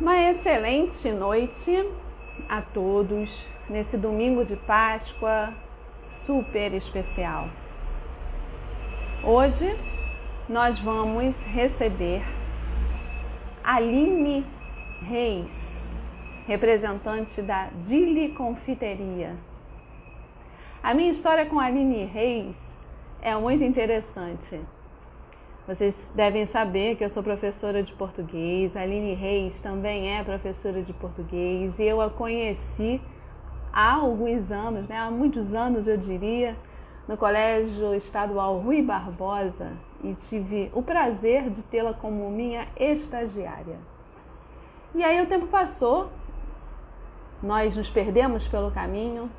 Uma excelente noite a todos nesse domingo de Páscoa super especial. Hoje nós vamos receber Aline Reis, representante da Dili Confiteria. A minha história com Aline Reis é muito interessante. Vocês devem saber que eu sou professora de português, a Aline Reis também é professora de português e eu a conheci há alguns anos, né, há muitos anos eu diria, no Colégio Estadual Rui Barbosa e tive o prazer de tê-la como minha estagiária. E aí o tempo passou, nós nos perdemos pelo caminho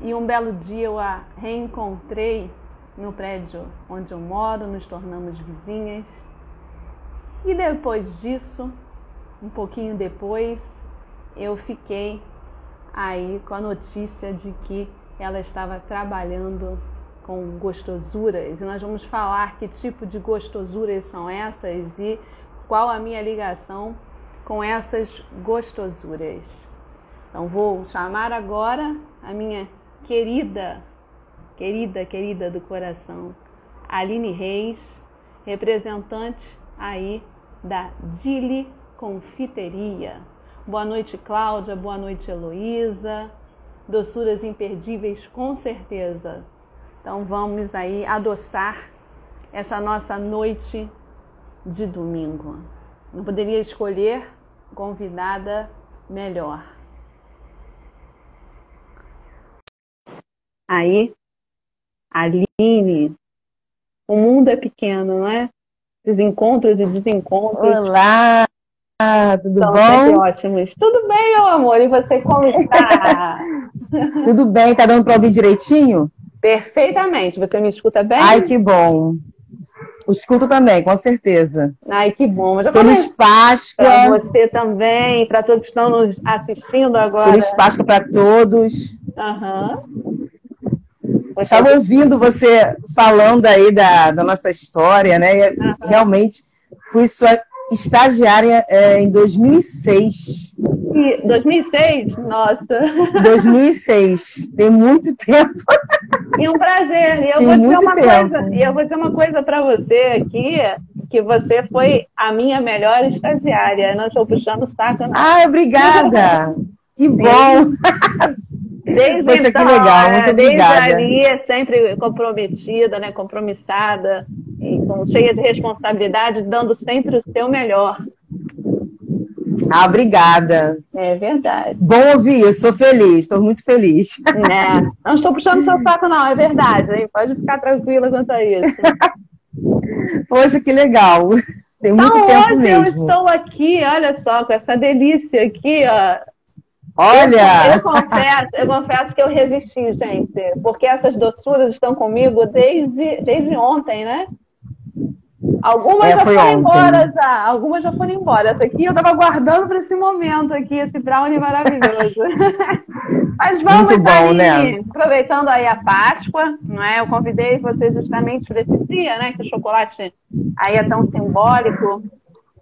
e um belo dia eu a reencontrei no prédio onde eu moro, nos tornamos vizinhas. E depois disso, um pouquinho depois, eu fiquei aí com a notícia de que ela estava trabalhando com gostosuras. E nós vamos falar que tipo de gostosuras são essas e qual a minha ligação com essas gostosuras. Então vou chamar agora a minha querida querida, querida do coração, Aline Reis, representante aí da Dili Confiteria. Boa noite, Cláudia, boa noite, Heloísa. Doçuras imperdíveis, com certeza. Então vamos aí adoçar essa nossa noite de domingo. Não poderia escolher convidada melhor. Aí Aline, o mundo é pequeno, não é? Desencontros e desencontros. Olá, tudo São bom? ótimos. Tudo bem, meu amor? E você como está? Tudo bem, tá dando para ouvir direitinho? Perfeitamente. Você me escuta bem? Ai, que bom. Escuto também, com certeza. Ai, que bom. Já Feliz Para Páscoa. você também, para todos que estão nos assistindo agora. Feliz Páscoa para todos. Aham. Eu estava ouvindo você falando aí da, da nossa história, né? Realmente, fui sua estagiária é, em 2006. E 2006, nossa. 2006. Tem muito tempo. E um prazer. E eu Tem vou dizer uma tempo. coisa, eu vou dizer uma coisa para você aqui, que você foi a minha melhor estagiária. Não estou puxando o saco, não. Ah, obrigada. Que bom. Desde que então, legal, é, muito desde obrigada. ali, é sempre comprometida, né, compromissada, e com, cheia de responsabilidade, dando sempre o seu melhor. Ah, obrigada. É verdade. Bom ouvir isso, sou feliz, estou muito feliz. Né? Não estou puxando seu saco, não, é verdade. Hein? Pode ficar tranquila quanto a isso. Poxa, que legal. Tem muito Então, tempo hoje eu mesmo. estou aqui, olha só, com essa delícia aqui, ó. Eu Olha, confesso, eu confesso que eu resisti, gente, porque essas doçuras estão comigo desde, desde ontem, né? Algumas É, já foram ontem. embora já, algumas já foram embora. Essa aqui eu estava guardando para esse momento aqui, esse brownie maravilhoso. Mas vamos Muito bom, aí, né? aproveitando aí a Páscoa, não é? Eu convidei você justamente para esse dia, né? Que o chocolate aí é tão simbólico,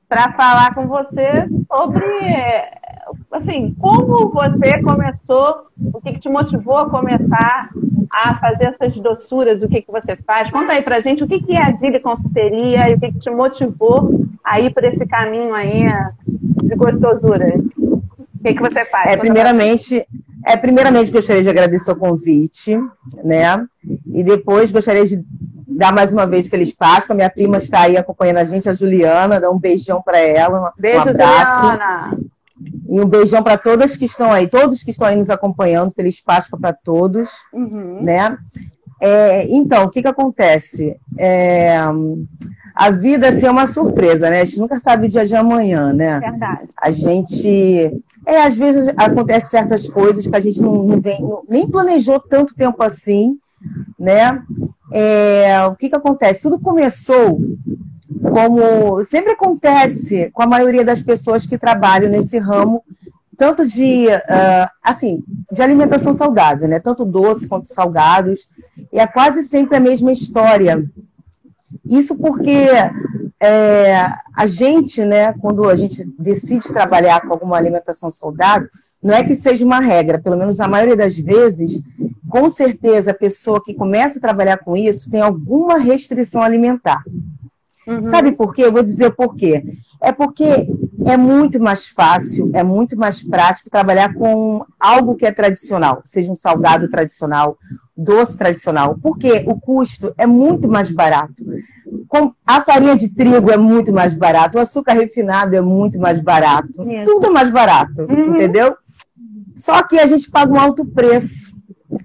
para falar com você sobre assim, como você começou, o que, que te motivou a começar a fazer essas doçuras, o que, que você faz? Conta aí pra gente o que, que é a Zile Confiteria e o que, que te motivou a ir por esse caminho aí de gostosuras. O que, que você faz? é, primeiramente, é, primeiramente gostaria de agradecer o convite, né? E depois gostaria de dar mais uma vez Feliz Páscoa. Minha prima está aí acompanhando a gente, a Juliana. Dá um beijão para ela, um Beijo, abraço. Juliana. E um beijão para todas que estão aí, todos que estão aí nos acompanhando. Feliz Páscoa para todos. Uhum. né? É, então, o que que acontece? É, a vida assim, é uma surpresa, né? A gente nunca sabe o dia de amanhã, né? Verdade. A gente. É, às vezes acontecem certas coisas que a gente não, não vem, não- nem planejou tanto tempo assim, né? É, o que que acontece? Tudo começou como sempre acontece com a maioria das pessoas que trabalham nesse ramo, tanto de ah, assim de alimentação saudável, né? Tanto doces quanto salgados, e é quase sempre a mesma história. Isso porque é, a gente, né, quando a gente decide trabalhar com alguma alimentação saudável, não é que seja uma regra, pelo menos a maioria das vezes, com certeza a pessoa que começa a trabalhar com isso tem alguma restrição alimentar. Uhum. Sabe por quê? Eu vou dizer por quê. É porque é muito mais fácil, é muito mais prático trabalhar com algo que é tradicional, seja um salgado tradicional, doce tradicional, porque o custo é muito mais barato. A farinha de trigo é muito mais barato, o açúcar refinado é muito mais barato, tudo é mais barato, uhum. entendeu? Só que a gente paga um alto preço,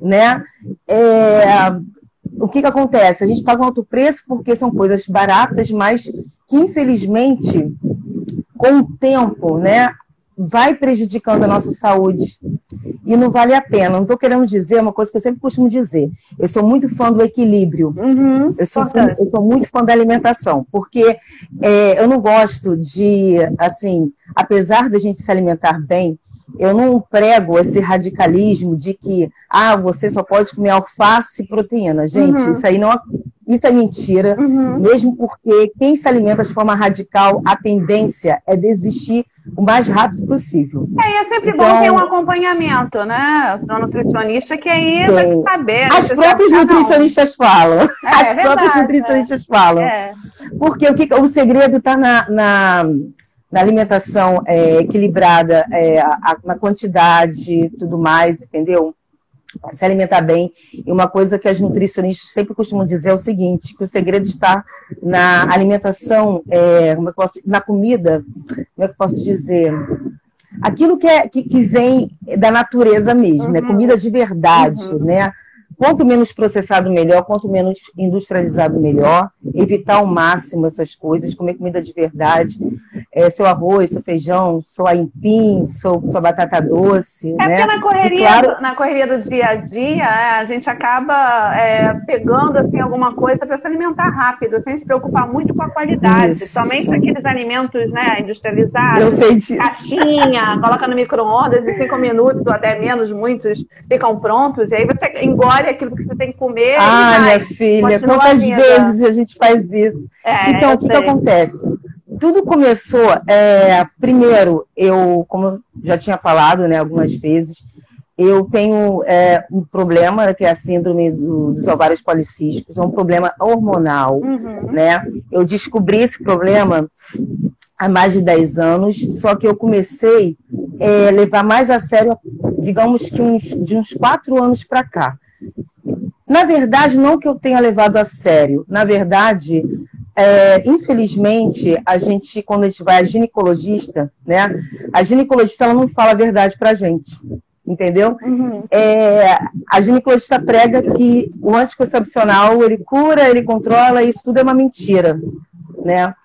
né? É, o que, que acontece? A gente paga um alto preço porque são coisas baratas, mas que infelizmente, com o tempo, né, vai prejudicando a nossa saúde e não vale a pena. Não estou querendo dizer uma coisa que eu sempre costumo dizer. Eu sou muito fã do equilíbrio. Uhum, eu, sou fã, eu, sou muito fã da alimentação, porque é, eu não gosto de, assim, apesar da gente se alimentar bem, eu não prego esse radicalismo de que ah, você só pode comer alface e proteína. Gente, uhum. isso aí não isso é mentira, uhum. mesmo porque quem se alimenta de forma radical, a tendência é desistir o mais rápido possível. É, e é sempre então, bom ter um acompanhamento, né? Do nutricionista, que aí tem. vai saber. As próprias nutricionistas falam. É, As é próprias verdade, nutricionistas é. falam. Porque o, que, o segredo está na, na na alimentação é, equilibrada, é, a, na quantidade e tudo mais, entendeu? Se alimentar bem. E uma coisa que as nutricionistas sempre costumam dizer é o seguinte: que o segredo está na alimentação, é, como é posso, na comida, como é que eu posso dizer? Aquilo que, é, que, que vem da natureza mesmo, uhum. né? Comida de verdade, uhum. né? Quanto menos processado, melhor. Quanto menos industrializado, melhor. Evitar ao máximo essas coisas. Comer comida de verdade é, seu arroz, seu feijão, sua aipim, sua, sua batata doce. É né? porque na correria, claro... na correria do dia a dia, é, a gente acaba é, pegando assim, alguma coisa para se alimentar rápido, sem se preocupar muito com a qualidade. Isso. Somente aqueles alimentos né, industrializados. Eu sei disso. Caixinha, coloca no micro-ondas e cinco minutos ou até menos, muitos ficam prontos, e aí você engole aquilo que você tem que comer. Ah, minha filha, quantas vezes a gente faz isso? É, então, o que, que acontece? tudo começou, é, primeiro, eu, como já tinha falado né, algumas vezes, eu tenho é, um problema, que é a síndrome do, dos ovários policísticos, é um problema hormonal, uhum. né? Eu descobri esse problema há mais de 10 anos, só que eu comecei a é, levar mais a sério, digamos que uns, de uns 4 anos para cá. Na verdade, não que eu tenha levado a sério, na verdade, é, infelizmente, a gente, quando a gente vai a ginecologista, né, a ginecologista ela não fala a verdade para a gente, entendeu? Uhum. É, a ginecologista prega que o anticoncepcional, ele cura, ele controla, e isso tudo é uma mentira, né?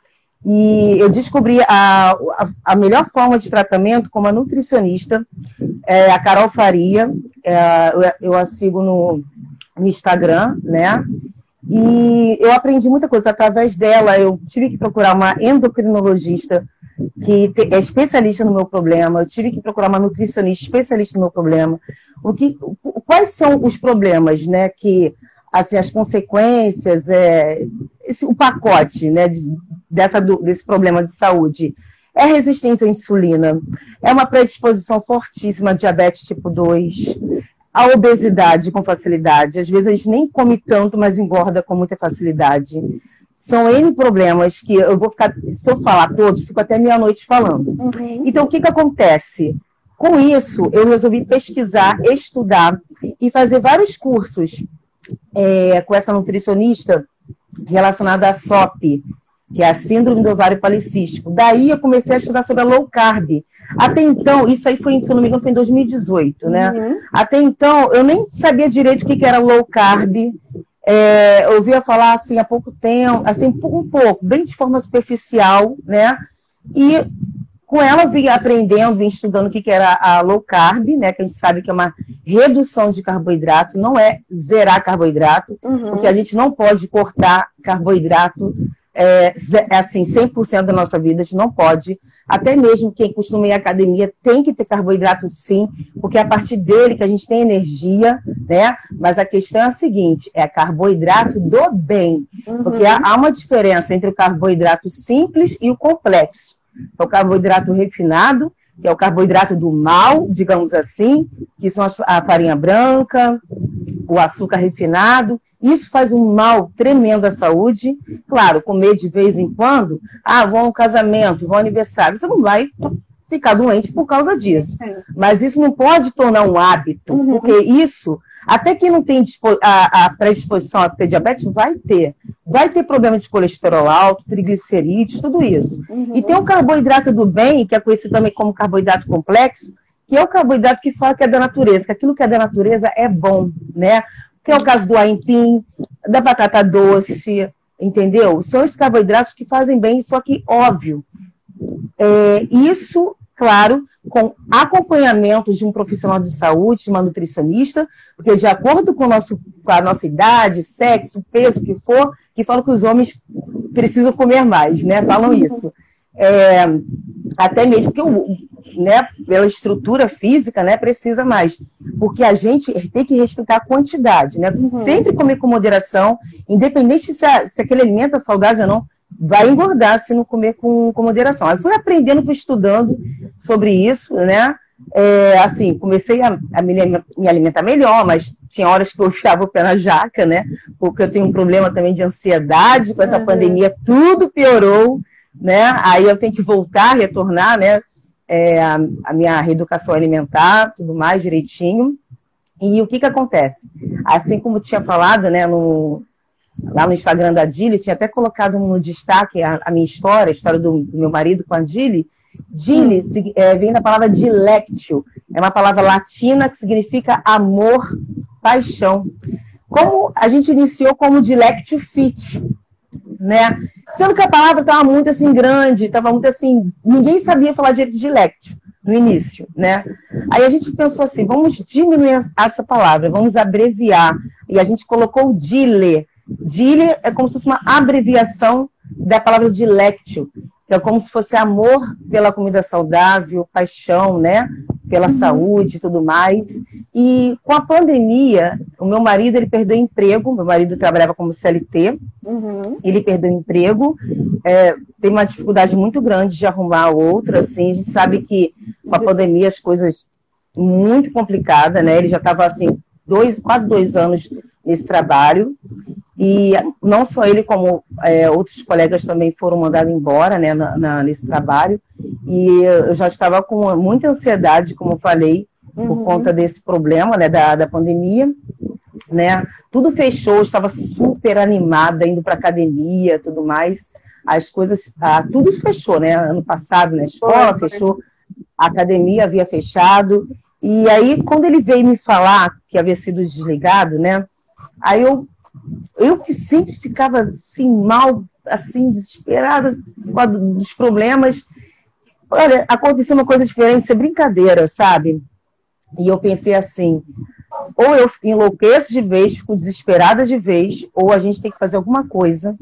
E eu descobri a, a, a melhor forma de tratamento com uma nutricionista, é, a Carol Faria, é, eu, eu a sigo no, no Instagram, né? E eu aprendi muita coisa através dela. Eu tive que procurar uma endocrinologista que é especialista no meu problema. Eu tive que procurar uma nutricionista especialista no meu problema. O que, quais são os problemas, né? Que assim as consequências, é, esse, o pacote, né? Dessa desse problema de saúde é resistência à insulina, é uma predisposição fortíssima a diabetes tipo 2, a obesidade com facilidade. Às vezes a gente nem come tanto, mas engorda com muita facilidade. São N problemas que eu vou ficar, se eu falar todos, fico até meia-noite falando. Uhum. Então, o que, que acontece? Com isso, eu resolvi pesquisar, estudar e fazer vários cursos é, com essa nutricionista relacionada à SOP, que é a síndrome do ovário policístico. Daí eu comecei a estudar sobre a low carb. Até então, isso aí foi, se não me engano, foi em 2018, né? Uhum. Até então, eu nem sabia direito o que era low carb. É, eu ouvia falar assim há pouco tempo, assim, um pouco, bem de forma superficial, né? E com ela eu vim aprendendo, vim estudando o que era a low carb, né? Que a gente sabe que é uma redução de carboidrato, não é zerar carboidrato, uhum. porque a gente não pode cortar carboidrato é, é assim, 100% da nossa vida, a gente não pode. Até mesmo quem costuma ir à academia tem que ter carboidrato sim, porque é a partir dele que a gente tem energia, né? Mas a questão é a seguinte: é carboidrato do bem. Uhum. Porque há, há uma diferença entre o carboidrato simples e o complexo. É o carboidrato refinado, que é o carboidrato do mal, digamos assim, que são a farinha branca, o açúcar refinado, isso faz um mal tremendo à saúde. Claro, comer de vez em quando, ah, vou a um casamento, vou ao aniversário, você não vai ficar doente por causa disso. É. Mas isso não pode tornar um hábito, uhum. porque isso, até quem não tem a, a predisposição a ter diabetes, vai ter. Vai ter problema de colesterol alto, triglicerídeos, tudo isso. Uhum. E tem o carboidrato do bem, que é conhecido também como carboidrato complexo, que é o carboidrato que fala que é da natureza, que aquilo que é da natureza é bom, né? que é o caso do aipim, da batata doce, entendeu? São esses carboidratos que fazem bem, só que, óbvio, é, isso, claro, com acompanhamento de um profissional de saúde, de uma nutricionista, porque de acordo com, nosso, com a nossa idade, sexo, peso, que for, que falam que os homens precisam comer mais, né? Falam isso. É, até mesmo porque o, né, pela estrutura física, né, precisa mais. Porque a gente tem que respeitar a quantidade, né? Uhum. Sempre comer com moderação, independente se, a, se aquele alimento é saudável ou não, vai engordar se não comer com, com moderação. Aí fui aprendendo, fui estudando sobre isso, né? É, assim, comecei a, a me, me, alimentar melhor, mas tinha horas que eu ficava o pé na jaca, né? Porque eu tenho um problema também de ansiedade com essa uhum. pandemia, tudo piorou, né? Aí eu tenho que voltar, retornar, né? É, a, a, minha reeducação alimentar, tudo mais direitinho. E o que que acontece? Assim como tinha falado, né, no, lá no Instagram da Dili, tinha até colocado no destaque a, a minha história, a história do, do, meu marido com a Dili. Dili é, vem da palavra dilectio, é uma palavra latina que significa amor, paixão. Como a gente iniciou como dilectio fit, né? Sendo que a palavra estava muito assim grande, estava muito assim, ninguém sabia falar direito de lectio no início, né? Aí a gente pensou assim, vamos diminuir essa palavra, vamos abreviar. E a gente colocou dile. Dile é como se fosse uma abreviação da palavra dilectio, que é como se fosse amor pela comida saudável, paixão, né? Pela uhum. saúde e tudo mais. E com a pandemia, o meu marido ele perdeu emprego, meu marido trabalhava como CLT, uhum. ele perdeu emprego, é, tem uma dificuldade muito grande de arrumar outro, assim, a gente sabe que com a pandemia as coisas muito complicadas, né? Ele já estava assim, dois, quase dois anos nesse trabalho, e não só ele, como é, outros colegas também foram mandados embora né, na, na, nesse trabalho. E eu já estava com muita ansiedade, como eu falei, por uhum. conta desse problema né, da, da pandemia. Né? Tudo fechou, estava super animada, indo para academia tudo mais. As coisas, ah, tudo fechou, né? Ano passado, na né? escola fechou, a academia havia fechado. E aí, quando ele veio me falar que havia sido desligado, né? Aí eu eu que sempre ficava assim, mal, assim, desesperada dos problemas. Olha, aconteceu uma coisa diferente, isso é brincadeira, sabe? E eu pensei assim, ou eu enlouqueço de vez, fico desesperada de vez, ou a gente tem que fazer alguma coisa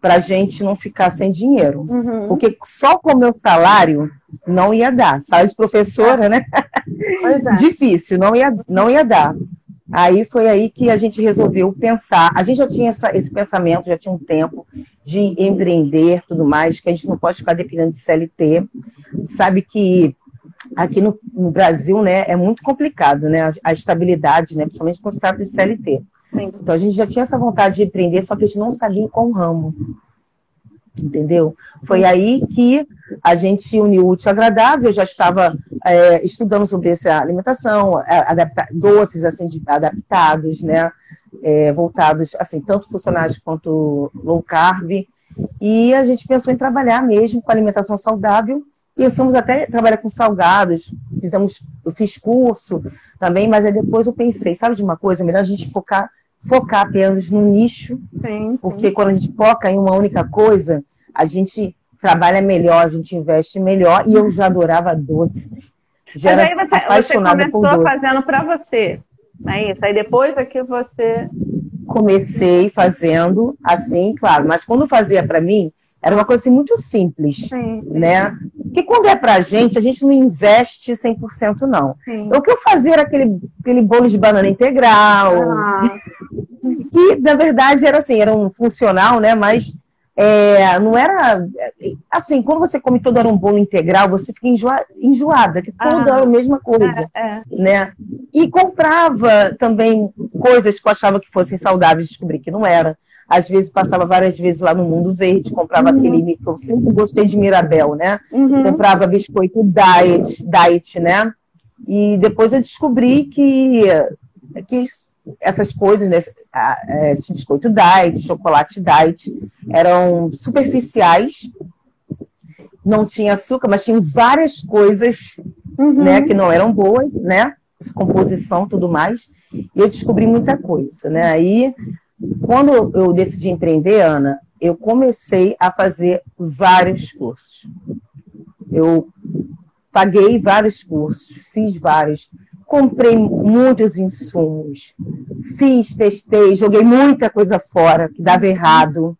para a gente não ficar sem dinheiro. Uhum. Porque só com o meu salário não ia dar. Salário de professora, né? É. Difícil, não ia, não ia dar. Aí foi aí que a gente resolveu pensar. A gente já tinha essa, esse pensamento, já tinha um tempo de empreender, tudo mais, que a gente não pode ficar dependendo de CLT. Sabe que aqui no, no Brasil, né, é muito complicado, né, a, a estabilidade, né, principalmente quando se trata de CLT. Então a gente já tinha essa vontade de empreender, só que a gente não sabia em qual ramo entendeu? Foi aí que a gente uniu o útil agradável, eu já estava é, estudando sobre essa alimentação, adapta, doces assim adaptados, né, é, voltados assim tanto funcionais quanto low carb, e a gente pensou em trabalhar mesmo com alimentação saudável. Pensamos até trabalhar com salgados, fizemos, eu fiz curso também, mas aí depois eu pensei, sabe de uma coisa, melhor a gente focar focar apenas no nicho, sim, porque sim. quando a gente foca em uma única coisa, a gente trabalha melhor, a gente investe melhor, e eu já adorava doce. Já Mas aí você, apaixonada você começou fazendo para você, é isso? Aí depois é que você comecei fazendo assim, claro, mas quando fazia para mim, era uma coisa assim, muito simples, Sim. né? Que quando é pra gente, a gente não investe 100% não. Sim. O que eu fazia era aquele, aquele bolo de banana integral, ah. que na verdade era assim, era um funcional, né? Mas é, não era assim, quando você come todo era um bolo integral, você fica enjoa, enjoada, que tudo ah, a mesma coisa, é, é. né? E comprava também coisas que eu achava que fossem saudáveis, descobri que não era. Às vezes passava várias vezes lá no Mundo Verde, comprava uhum. aquele que eu sempre gostei de Mirabel, né? Uhum. Comprava biscoito diet, diet, né? E depois eu descobri que, que essas coisas, né, esse biscoito diet, chocolate diet, eram superficiais, não tinha açúcar, mas tinha várias coisas, uhum. né, que não eram boas, né, composição, tudo mais, e eu descobri muita coisa, né, aí, quando eu decidi empreender, Ana, eu comecei a fazer vários cursos, eu paguei vários cursos, fiz vários, comprei muitos insumos, fiz, testei, joguei muita coisa fora que dava errado.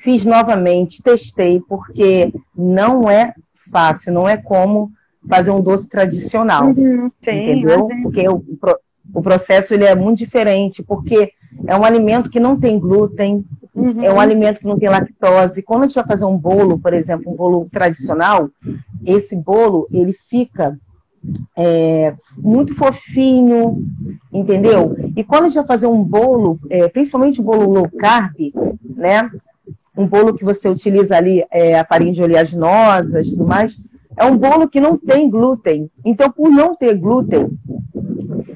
Fiz novamente, testei, porque não é fácil, não é como fazer um doce tradicional. Uhum, sim, entendeu? Porque o, o processo ele é muito diferente, porque é um alimento que não tem glúten, uhum. é um alimento que não tem lactose. Quando a gente vai fazer um bolo, por exemplo, um bolo tradicional, esse bolo ele fica é, muito fofinho, entendeu? E quando a gente vai fazer um bolo, é, principalmente um bolo low carb, né? Um bolo que você utiliza ali é, a farinha de oleaginosas e tudo mais, é um bolo que não tem glúten. Então, por não ter glúten,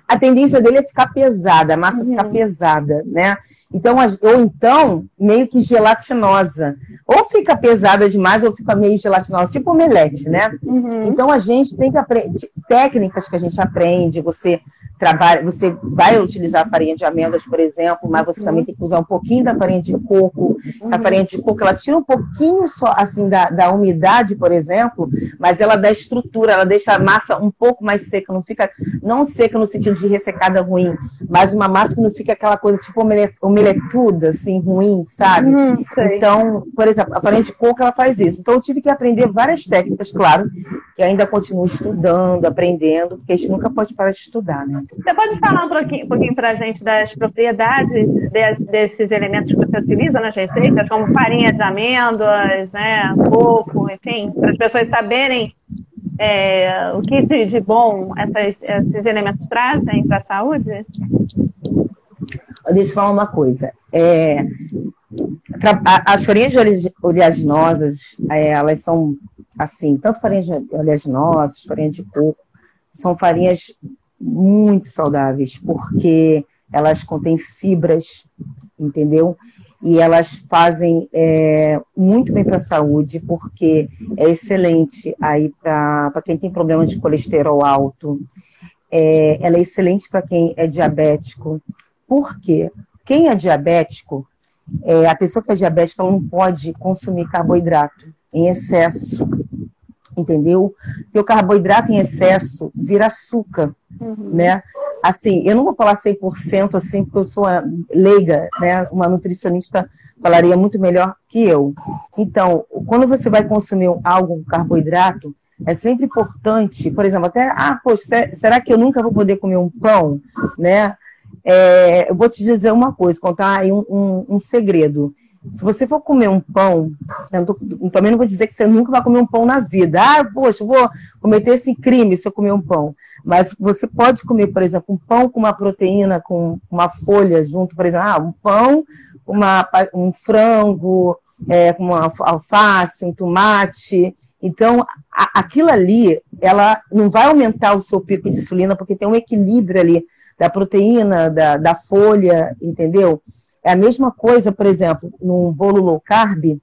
a tendência dele é ficar pesada, a massa uhum. ficar pesada, né? Então, ou então, meio que gelatinosa. Ou fica pesada demais, ou fica meio gelatinosa, tipo omelete, né? Uhum. Então, a gente tem que aprender, técnicas que a gente aprende, você trabalha, você vai utilizar a farinha de amêndoas, por exemplo, mas você uhum. também tem que usar um pouquinho da farinha de coco. Uhum. A farinha de coco, ela tira um pouquinho só, assim, da, da umidade, por exemplo, mas ela dá estrutura, ela deixa a massa um pouco mais seca, não fica, não seca no sentido de ressecada ruim, mas uma massa que não fica aquela coisa tipo omeletuda, assim, ruim, sabe? Uhum, então, por exemplo, a farinha de coco, ela faz isso. Então, eu tive que aprender várias técnicas, claro, que ainda continuo estudando, aprendendo, porque a gente nunca pode parar de estudar, né? Você pode falar um pouquinho, um pouquinho para a gente das propriedades de, desses elementos que você utiliza nas receitas, como farinha de amêndoas, né, coco, enfim, para as pessoas saberem é, o que de, de bom essas, esses elementos trazem para a saúde? Deixa eu falar uma coisa. É, as farinhas oleaginosas, é, elas são assim, tanto farinhas oleaginosas, farinha de coco, são farinhas muito saudáveis, porque elas contêm fibras, entendeu? E elas fazem é, muito bem para a saúde, porque é excelente aí para quem tem problema de colesterol alto, é, ela é excelente para quem é diabético. Por quê? Quem é diabético, é, a pessoa que é diabética não pode consumir carboidrato em excesso, entendeu? Porque o carboidrato em excesso vira açúcar, uhum. né? Assim, eu não vou falar 100% assim, porque eu sou leiga, né? Uma nutricionista falaria muito melhor que eu. Então, quando você vai consumir algo com carboidrato, é sempre importante, por exemplo, até, ah, poxa, será que eu nunca vou poder comer um pão, né? É, eu vou te dizer uma coisa, contar aí um, um, um segredo. Se você for comer um pão, tô, também não vou dizer que você nunca vai comer um pão na vida. Ah, poxa, vou cometer esse crime se eu comer um pão. Mas você pode comer, por exemplo, um pão com uma proteína, com uma folha junto, por exemplo, ah, um pão, uma, um frango, é, uma alface, um tomate. Então, a, aquilo ali, ela não vai aumentar o seu pico de insulina, porque tem um equilíbrio ali da proteína, da, da folha, entendeu? É a mesma coisa, por exemplo, num bolo low carb,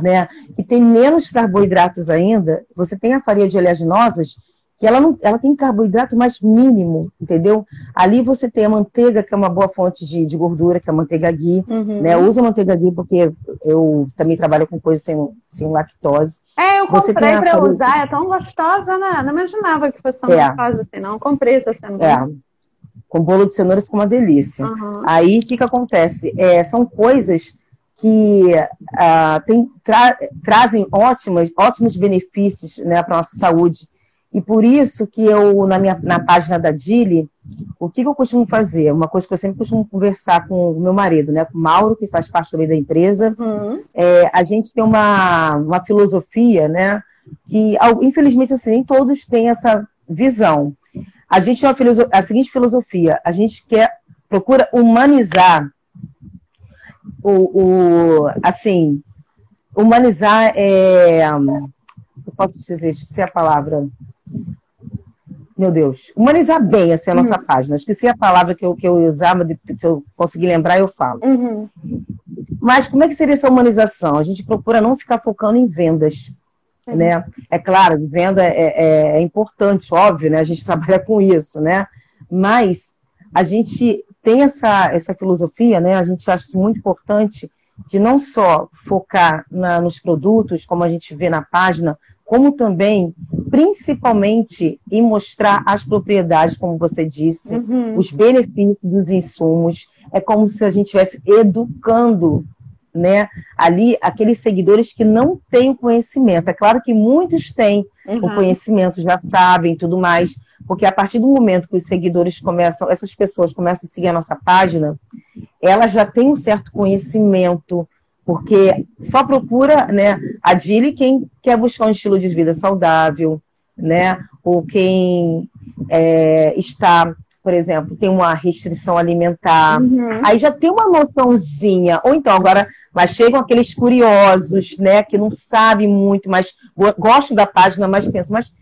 né, que tem menos carboidratos ainda, você tem a farinha de oleaginosas, que ela, não, ela tem carboidrato mais mínimo, entendeu? Ali você tem a manteiga, que é uma boa fonte de, de gordura, que é a manteiga ghee, uhum. né? Usa a manteiga ghee porque eu também trabalho com coisas sem, sem lactose. É, eu comprei para farinha... usar, é tão gostosa, né? Não imaginava que fosse tão é. gostosa assim, não. Comprei essa semana. É. Com bolo de cenoura fica uma delícia. Uhum. Aí, o que, que acontece? É, são coisas que uh, tem, tra trazem ótimas, ótimos benefícios né, para a nossa saúde. E por isso que eu, na, minha, na página da Dili, o que, que, eu costumo fazer? Uma coisa que eu sempre costumo conversar com o meu marido, né, com o Mauro, que faz parte também da empresa. Uhum. É, a gente tem uma, uma filosofia, né, que infelizmente assim, nem todos têm essa visão. A gente tem a seguinte filosofia: a gente quer procura humanizar o, o assim humanizar é, eu posso dizer, esqueci a palavra. Meu Deus, humanizar bem assim, a nossa uhum. página. Esqueci a palavra que eu, que eu usava, que eu consegui lembrar, eu falo. Uhum. Mas como é que seria essa humanização? A gente procura não ficar focando em vendas. Né? É claro, venda é, é, é, importante, óbvio, né? A gente trabalha com isso, né? Mas a gente tem essa, essa filosofia, né? A gente acha muito importante de não só focar na, nos produtos, como a gente vê na página, como também, principalmente, em mostrar as propriedades, como você disse, uhum. os benefícios dos insumos. É como se a gente estivesse educando né, ali aqueles seguidores que não têm o conhecimento. É claro que muitos têm uhum. o conhecimento, já sabem tudo mais, porque a partir do momento que os seguidores começam, essas pessoas começam a seguir a nossa página, elas já têm um certo conhecimento, porque só procura, né, a Dili quem quer buscar um estilo de vida saudável, né, ou quem é, está por exemplo, tem uma restrição alimentar, uhum. aí já tem uma noçãozinha. Ou então, agora, mas chegam aqueles curiosos, né, que não sabem muito, mas gostam da página, mas pensam, mas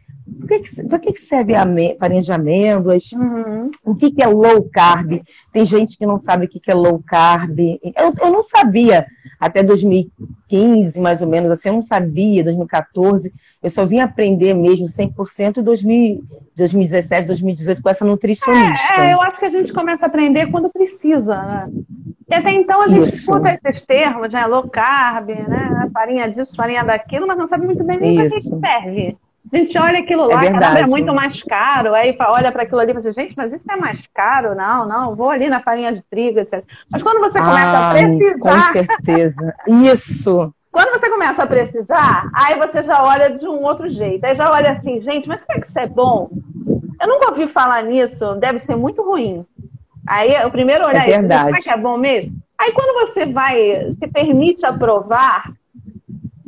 que, que, por que, que serve a farinha de amêndoas? Uhum. O que, que é low carb? Tem gente que não sabe o que, que é low carb. Eu, eu não sabia até 2015, mais ou menos, assim, eu não sabia, 2014. Eu só vim aprender mesmo 100% em 2000, 2017, 2018 com essa nutricionista. É, é, eu acho que a gente começa a aprender quando precisa, né? E até então a gente Isso. escuta esses termos, né? Low carb, né? Farinha disso, farinha daquilo, mas não sabe muito bem nem para que serve. A gente olha aquilo lá, é caramba, é muito mais caro. Aí olha para aquilo ali e fala assim, gente, mas isso é mais caro? Não, não, vou ali na farinha de trigo, etc. Mas quando você começa ah, a precisar. Com certeza. Isso. Quando você começa a precisar, aí você já olha de um outro jeito. Aí já olha assim, gente, mas será que isso é bom? Eu nunca ouvi falar nisso, deve ser muito ruim. Aí o primeiro olhar é verdade. será que é bom mesmo? Aí quando você vai, se permite aprovar,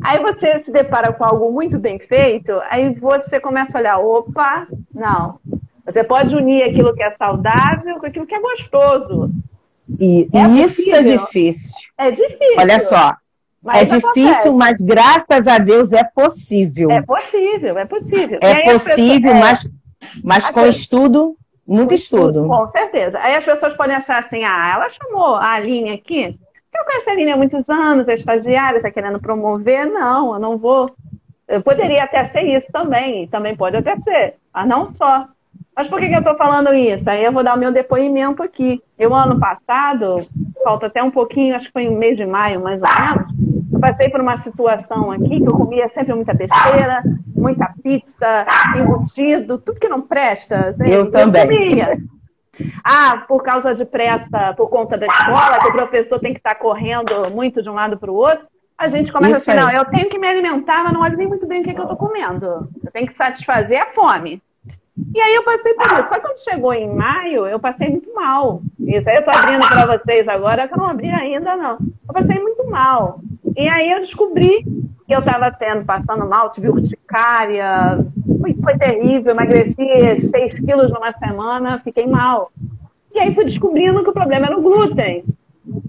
Aí você se depara com algo muito bem feito, aí você começa a olhar, opa, não. Você pode unir aquilo que é saudável com aquilo que é gostoso. E é isso é difícil. É difícil. Olha só. É difícil, acontece. mas graças a Deus é possível. É possível, é possível. É possível, pessoas, mas, mas com estudo, muito estudo. Com certeza. Aí as pessoas podem achar assim, ah, ela chamou a Aline aqui, eu conheço a Aline há muitos anos, é estagiária, está querendo promover. Não, eu não vou. Eu poderia até ser isso também, também pode até ser, mas não só. Mas por que, que eu estou falando isso? Aí eu vou dar o meu depoimento aqui. Eu, ano passado, falta até um pouquinho, acho que foi no mês de maio, mais ou menos, eu passei por uma situação aqui que eu comia sempre muita besteira, muita pizza, embutido, tudo que não presta. Assim, eu, eu também. Comia. Ah, por causa de pressa, por conta da escola, que o professor tem que estar correndo muito de um lado para o outro. A gente começa Isso assim, aí. não, eu tenho que me alimentar, mas não olho nem muito bem o que, que eu estou comendo. Eu tenho que satisfazer a fome. E aí eu passei por isso. Só que quando chegou em maio, eu passei muito mal. Isso aí eu estou abrindo para vocês agora, que eu não abri ainda, não. Eu passei muito mal. E aí eu descobri que eu estava tendo, passando mal, tive urticária, foi, foi terrível, emagreci 6 quilos numa semana, fiquei mal. E aí fui descobrindo que o problema era o glúten,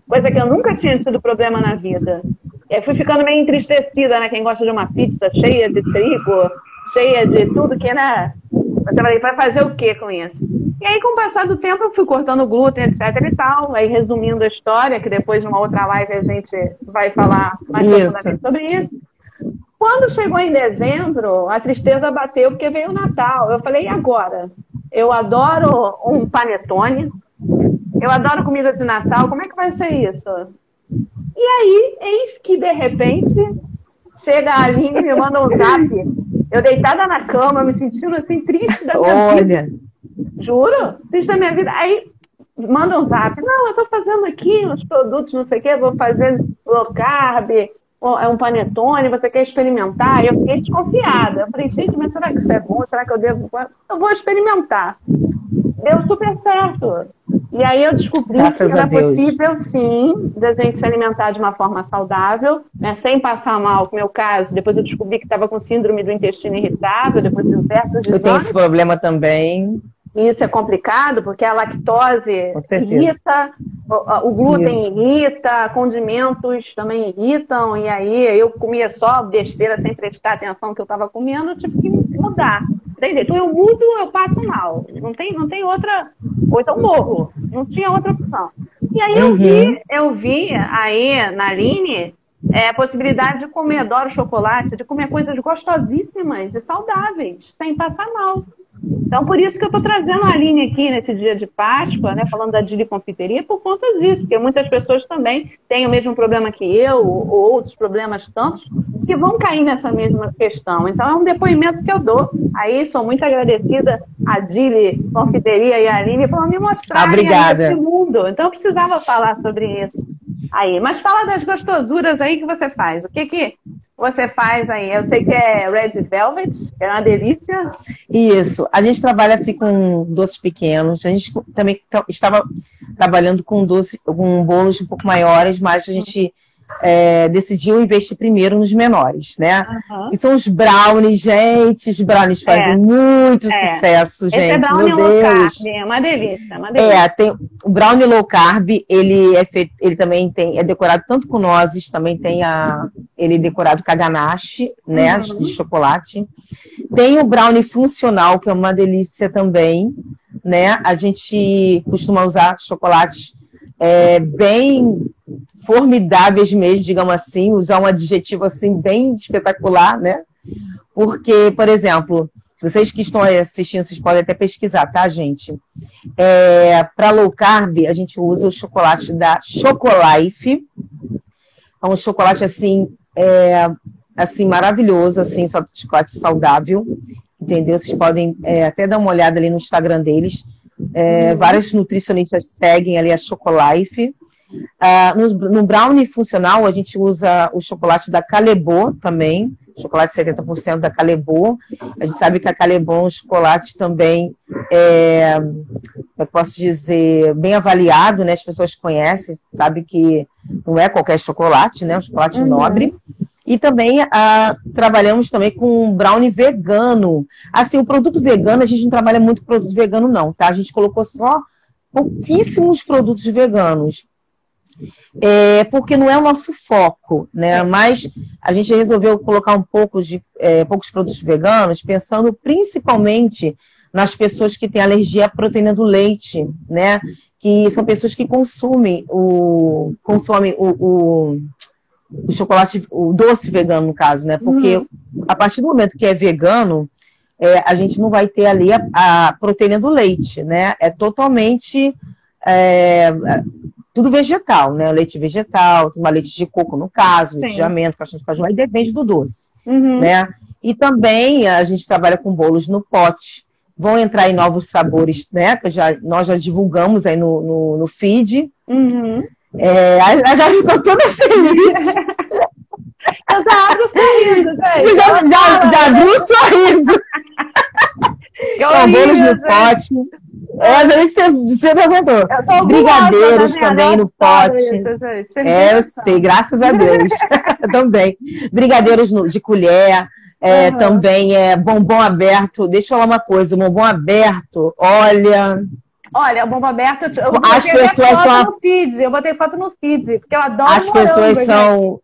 coisa que eu nunca tinha tido problema na vida. E aí fui ficando meio entristecida, né? Quem gosta de uma pizza cheia de trigo, cheia de tudo que? Eu falei, vai fazer o que com isso? E aí, com o passar do tempo, eu fui cortando glúten, etc e tal. Aí, resumindo a história, que depois, numa outra live, a gente vai falar mais profundamente sobre isso. Quando chegou em dezembro, a tristeza bateu porque veio o Natal. Eu falei, e agora? Eu adoro um panetone, eu adoro comida de Natal, como é que vai ser isso? E aí, eis que de repente chega a Aline e me manda um zap. Eu deitada na cama, me sentindo assim triste da minha Olha. vida. Juro, fiz da minha vida. Aí manda um zap. Não, eu tô fazendo aqui uns produtos, não sei o quê, vou fazer low carb, é um panetone, você quer experimentar? Eu fiquei desconfiada. Eu falei, gente, mas será que isso é bom? Será que eu devo? Eu vou experimentar. Deu super certo. E aí eu descobri Graças que era possível, sim, da gente se alimentar de uma forma saudável, né, sem passar mal, no meu caso. Depois eu descobri que estava com síndrome do intestino irritável, depois de certos Eu tenho esse problema também. Isso é complicado, porque a lactose irrita, o, o glúten Isso. irrita, condimentos também irritam, e aí eu comia só besteira sem prestar atenção no que eu estava comendo, eu tive que mudar. Tem jeito, eu mudo, eu passo mal. Não tem, não tem outra. Ou então morro. Não tinha outra opção. E aí eu vi, uhum. eu vi aí na Aline é, a possibilidade de comer, adoro chocolate, de comer coisas gostosíssimas e saudáveis, sem passar mal. Então, por isso que eu estou trazendo a linha aqui nesse dia de Páscoa, né, falando da Dili Confiteria, por conta disso, porque muitas pessoas também têm o mesmo problema que eu, ou, ou outros problemas tantos, que vão cair nessa mesma questão. Então, é um depoimento que eu dou. Aí, sou muito agradecida a Dili Confiteria e a Aline por me mostrar esse mundo. Então, eu precisava falar sobre isso aí. Mas fala das gostosuras aí que você faz. O que que você faz aí? Eu sei que é Red Velvet, é uma delícia. Isso. A gente trabalha assim com doces pequenos. A gente também estava trabalhando com doce, com bolos um pouco maiores, mas a gente é, decidiu investir primeiro nos menores, né? Uhum. E são os brownies, gente. Os brownies é. fazem é. muito é. sucesso, gente. Esse é brownie Meu low Deus. carb, é uma delícia, uma delícia. É, tem o brownie low carb, ele é feito, ele também tem, é decorado tanto com nozes, também tem a, ele é decorado com a ganache, né, uhum. de chocolate. Tem o brownie funcional, que é uma delícia também, né? A gente costuma usar chocolate é, bem formidáveis mesmo, digamos assim, usar um adjetivo assim bem espetacular, né? Porque, por exemplo, vocês que estão assistindo, vocês podem até pesquisar, tá, gente? É, Para low carb, a gente usa o chocolate da Chocolife. É um chocolate assim, é, assim maravilhoso, assim, só chocolate saudável, entendeu? Vocês podem é, até dar uma olhada ali no Instagram deles. É. Várias nutricionistas seguem ali a Chocolife. Uh, no, no, brownie funcional, a gente usa o chocolate da Calebo também, chocolate 70% da Calebo. A gente sabe que a Calebo é um chocolate também, é, eu posso dizer, bem avaliado, né? As pessoas conhecem, sabe que não é qualquer chocolate, né? É um chocolate uhum. nobre. E também ah, trabalhamos também com brownie vegano. Assim, o produto vegano, a gente não trabalha muito com produto vegano, não, tá? A gente colocou só pouquíssimos produtos veganos. É, porque não é o nosso foco, né? Mas a gente resolveu colocar um pouco de é, poucos produtos veganos, pensando principalmente nas pessoas que têm alergia à proteína do leite, né? Que são pessoas que consumem o consomem o, o o chocolate, o doce vegano, no caso, né? Porque uhum. a partir do momento que é vegano, é, a gente não vai ter ali a, a, proteína do leite, né? É totalmente é, tudo vegetal, né? Leite vegetal, uma leite de coco no caso, leite de amêndoa, caixinha de caju, aí depende do doce, uhum. né? E também a gente trabalha com bolos no pote. Vão entrar em novos sabores, né? Que já, nós já divulgamos aí no, no, no feed. Uhum. É, ela já ficou toda feliz. Eu já abro o sorriso, gente. Já, já, já abriu o sorriso. Com bolos no pote. É, nem que você, você perguntou. Brigadeiros também no pote. Isso, é, eu sei, graças a Deus. também. Brigadeiros no, de colher. É, uhum. Também é bombom aberto. Deixa eu falar uma coisa: bombom aberto, olha. Olha, o bomba aberto, eu as pessoas são no feed, eu botei foto no feed, porque eu adoro As pessoas são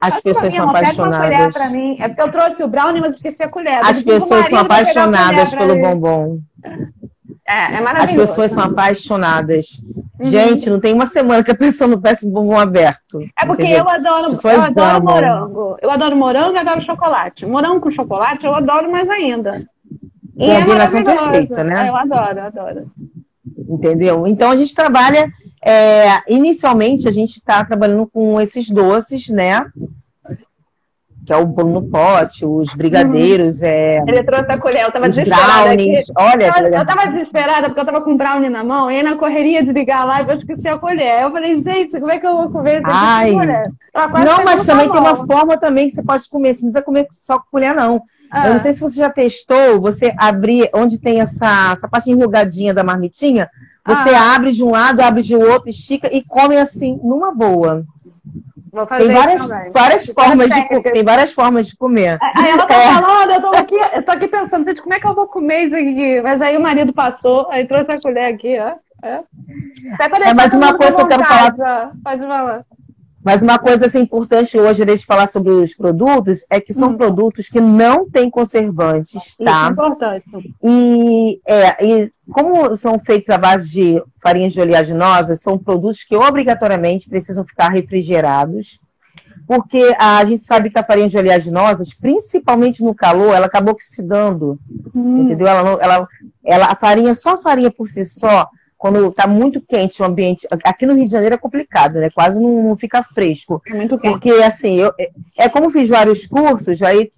as pessoas são apaixonadas. Mim. É porque eu trouxe o brownie, mas esqueci a colher. As pessoas são apaixonadas pelo bombom. É, é maravilhoso. As pessoas são apaixonadas. Uhum. Gente, não tem uma semana que a pessoa não peça um bombom aberto. É porque entendeu? eu adoro, eu adoro morango. Eu adoro morango e adoro chocolate. Morango com chocolate eu adoro mais ainda. E Combinação é perfeita, né? É, eu adoro, eu adoro entendeu? Então a gente trabalha, é, inicialmente a gente está trabalhando com esses doces, né? que é o bolo no pote, os brigadeiros. Uhum. É, Ele trouxe a colher, eu tava desesperada. Brownies, aqui. olha, eu, eu tava desesperada porque eu tava com um brownie na mão, e aí na correria de ligar lá, eu esqueci a colher. Eu falei, gente, como é que eu vou comer esse Ai. Não, mas também tem uma forma também que você pode comer, você não precisa comer só com colher, não. Ah. Eu não sei se você já testou, você abrir onde tem essa, essa parte enrugadinha da marmitinha, você ah. abre de um lado, abre de outro, estica e come assim, numa boa tem várias, várias formas de tem várias formas de comer. Aí ela tá é. falando, eu tô aqui, eu tô aqui pensando, gente, como é que eu vou comer isso aqui? Mas aí o marido passou, aí trouxe a colher aqui, ó. É, é mas uma coisa que eu quero falar. Pode falar. Mas uma coisa assim, importante hoje, de falar sobre os produtos, é que são hum. produtos que não têm conservantes, tá? Isso é importante. E, é, e como são feitos à base de farinhas de oleaginosas, são produtos que obrigatoriamente precisam ficar refrigerados, porque a gente sabe que a farinha de oleaginosas, principalmente no calor, ela acaba oxidando, hum. entendeu? Ela, ela, ela, a farinha, só a farinha por si só, quando está muito quente o ambiente. Aqui no Rio de Janeiro é complicado, né? Quase não, não fica fresco. É muito quente. Porque, assim, eu, é, é como fiz vários cursos, aí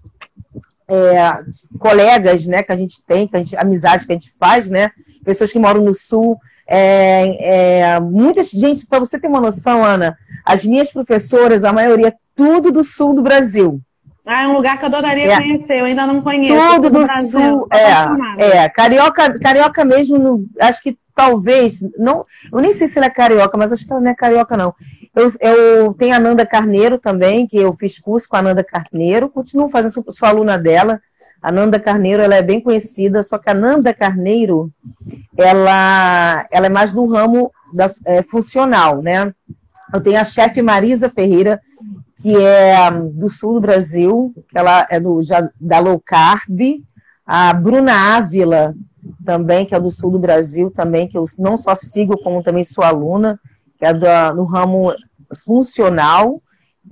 é, colegas, né, que a gente tem, que a gente, amizade que a gente faz, né? Pessoas que moram no sul. É, é, muita gente, para você ter uma noção, Ana, as minhas professoras, a maioria, tudo do sul do Brasil. Ah, é um lugar que eu adoraria é. conhecer, eu ainda não conheço. Tudo do Brasil, sul, é, é. Carioca, carioca mesmo, no, acho que talvez, não, eu nem sei se ela é carioca, mas acho que ela não é carioca, não. Eu, eu tenho a Nanda Carneiro também, que eu fiz curso com a Nanda Carneiro, continuo fazendo, sou, sou aluna dela. A Nanda Carneiro, ela é bem conhecida, só que a Nanda Carneiro, ela, ela é mais do ramo da, é, funcional, né? Eu tenho a chefe Marisa Ferreira, que é do sul do Brasil, que ela é do, já, da low carb, a Bruna Ávila, também, que é do sul do Brasil, também, que eu não só sigo, como também sou aluna, que é do, no ramo funcional,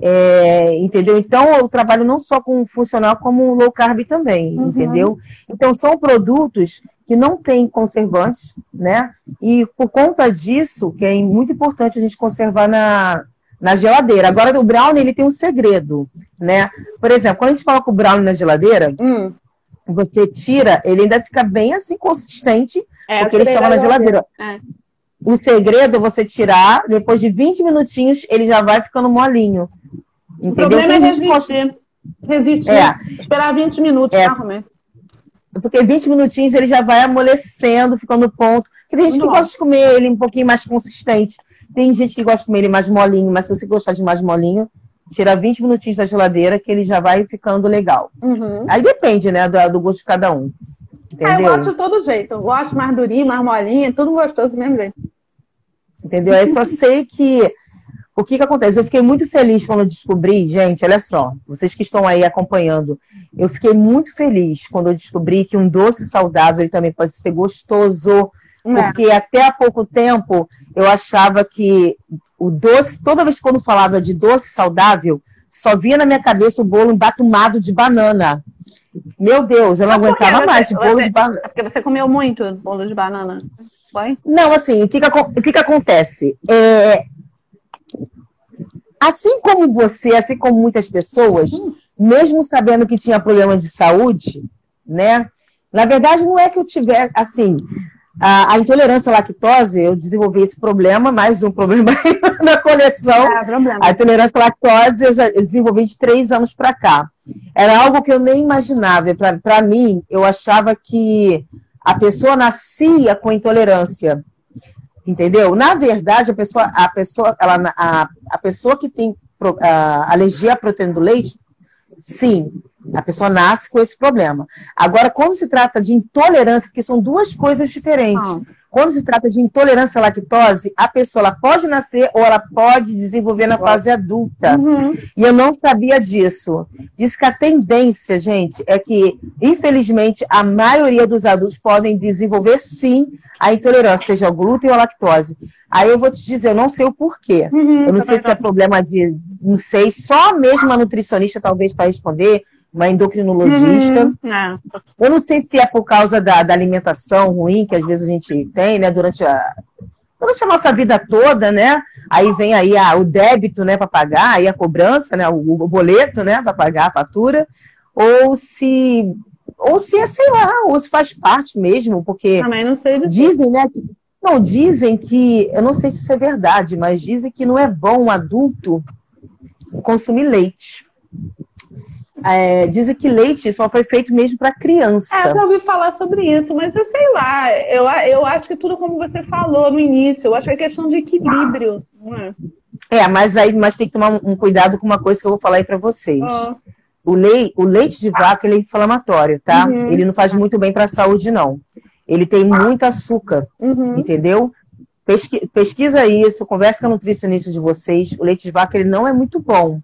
é, entendeu? Então, eu trabalho não só com funcional, como low carb também, uhum. entendeu? Então, são produtos que não têm conservantes, né? E por conta disso, que é muito importante a gente conservar na, na geladeira. Agora, o brownie, ele tem um segredo, né? Por exemplo, quando a gente coloca o brownie na geladeira, hum. Você tira, ele ainda fica bem assim, consistente, é, porque ele estava na geladeira. É. O segredo é você tirar, depois de 20 minutinhos, ele já vai ficando molinho. Entendeu? O problema é resistir. Resistir. É. Esperar 20 minutos é. Porque 20 minutinhos ele já vai amolecendo, ficando ponto. Porque tem gente que gosta de comer ele um pouquinho mais consistente. Tem gente que gosta de comer ele mais molinho, mas se você gostar de mais molinho, tira 20 minutinhos da geladeira que ele já vai ficando legal. Uhum. Aí depende, né, do, do, gosto de cada um. Entendeu? Ah, eu gosto de todo jeito. Eu gosto mais durinho, mais molinho, tudo gostoso do mesmo jeito. Entendeu? Aí só sei que o que, que acontece? Eu fiquei muito feliz quando eu descobri, gente, olha só, vocês que estão aí acompanhando, eu fiquei muito feliz quando eu descobri que um doce saudável também pode ser gostoso, é. Porque até há pouco tempo eu achava que o doce, toda vez que quando falava de doce saudável, só via na minha cabeça o bolo embatumado de banana. Meu Deus, eu não aguentava você, mais de bolo você, de banana. É porque você comeu muito bolo de banana. Foi? Não, assim, o que, que, o que, que acontece? É, assim como você, assim como muitas pessoas, hum. mesmo sabendo que tinha problema de saúde, né? Na verdade, não é que eu tivesse, assim, a, a, intolerância à lactose, eu desenvolvi esse problema, mais um problema na coleção. É, a intolerância à lactose eu já desenvolvi de três anos para cá. Era algo que eu nem imaginava. Para mim, eu achava que a pessoa nascia com intolerância. Entendeu? Na verdade, a pessoa, a pessoa, ela, a, a pessoa que tem a, alergia à proteína do leite, sim, a pessoa nasce com esse problema. Agora, quando se trata de intolerância, porque são duas coisas diferentes. Ah. Quando se trata de intolerância à lactose, a pessoa ela pode nascer ou ela pode desenvolver na fase adulta. Uhum. E eu não sabia disso. Diz que a tendência, gente, é que, infelizmente, a maioria dos adultos podem desenvolver sim a intolerância, seja ao glúten ou à lactose. Aí eu vou te dizer, eu não sei o porquê. Uhum, eu não sei se é problema de. Não sei, só mesmo a nutricionista talvez para responder uma endocrinologista. Uhum, é. Eu não sei se é por causa da, da, alimentação ruim que às vezes a gente tem, né, durante a, durante a nossa vida toda, né? Aí vem aí a, o débito, né, para pagar, aí a cobrança, né, o, o boleto, né, para pagar a fatura, ou se ou se é, sei lá, ou se faz parte mesmo, porque Também não sei dizem, né, que, não, dizem que, eu não sei se isso é verdade, mas dizem que não é bom um adulto consumir leite. É, dizem que leite só foi feito mesmo para criança. É, eu ouvi falar sobre isso, mas eu sei lá, eu, eu acho que tudo como você falou no início, eu acho que é questão de equilíbrio. É? é, mas aí mas tem que tomar um cuidado com uma coisa que eu vou falar aí para vocês. Oh. O, lei, o leite de vaca ele é inflamatório, tá? Uhum. Ele não faz muito bem para a saúde, não. Ele tem muito açúcar, uhum. entendeu? Pesqui, pesquisa isso, conversa com a nutricionista de vocês. O leite de vaca ele não é muito bom.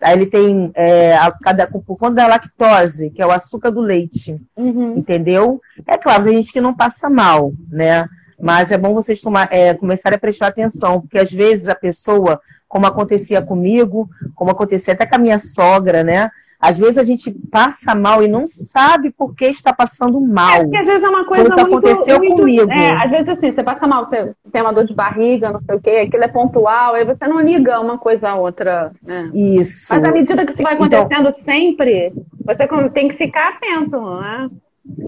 Aí ele tem é, a, cada, por conta da lactose, que é o açúcar do leite, uhum. entendeu? É claro, tem gente que não passa mal, né? Mas é bom vocês tomar, é, começarem a prestar atenção, porque às vezes a pessoa, como acontecia comigo, como acontecia até com a minha sogra, né? Às vezes a gente passa mal e não sabe por que está passando mal. É porque às vezes é uma coisa muito, aconteceu muito, comigo. É, às vezes assim, você passa mal, você tem uma dor de barriga, não sei o quê, aquilo é pontual, aí você não liga uma coisa a outra. Né? Isso. Mas à medida que isso vai então acontecendo então, sempre, você tem que ficar atento, né?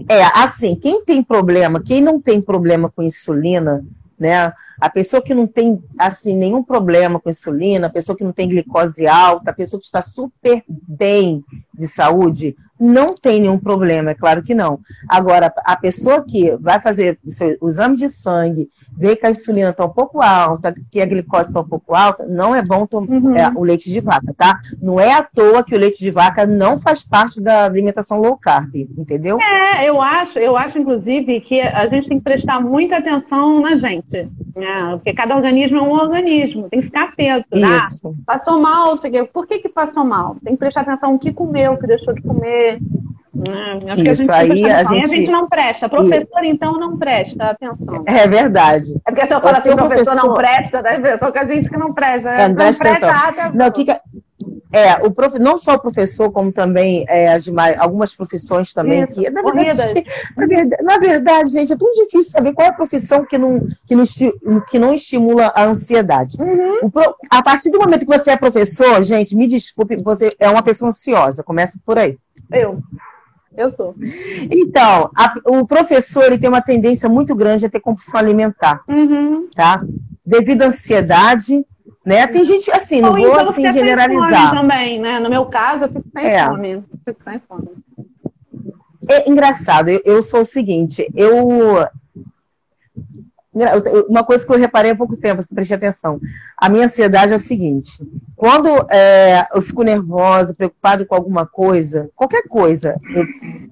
É, assim, quem tem problema, quem não tem problema com insulina, né? A pessoa que não tem, assim, nenhum problema com insulina, a pessoa que não tem glicose alta, a pessoa que está super bem de saúde, não tem nenhum problema, é claro que não. Agora, a pessoa que vai fazer o, seu, o exame de sangue, vê que a insulina está um pouco alta, que a glicose está um pouco alta, não é bom tomar uhum. é, o leite de vaca, tá? Não é à toa que o leite de vaca não faz parte da alimentação low carb, entendeu? É, eu acho, eu acho, inclusive, que a gente tem que prestar muita atenção na gente, né? Porque cada organismo é um organismo, tem que ficar atento, né? Isso. Passou mal, por que que passou mal? Tem que prestar atenção no que comeu, o que deixou de comer, Hum, acho Isso, que a gente, aí a gente... a gente não presta. Professor, então, não presta atenção. É verdade. É porque se eu falar assim, professor, professor não presta, deve só que a gente que não presta. É, não presta, atenção. Não, que que... É, o prof... não só o professor, como também é, as demais, algumas profissões também. Isso, que, na, verdade, na, verdade, na, verdade, gente, é tão difícil saber qual é a profissão que não, que não, que não estimula a ansiedade. Uhum. Pro... A partir do momento que você é professor, gente, me desculpe, você é uma pessoa ansiosa, começa por aí. Eu. Eu sou. Então, a, o professor ele tem uma tendência muito grande a ter compulsão alimentar, uhum. tá? Devido à ansiedade, né? Tem gente assim, não Ou vou então assim generalizar. também, né? No meu caso, eu fico sem é. fome. Fico sem fome. É engraçado. Eu, eu sou o seguinte, eu uma coisa que eu reparei há pouco tempo, preste atenção. A minha ansiedade é a seguinte: quando é, eu fico nervosa, preocupada com alguma coisa, qualquer coisa, eu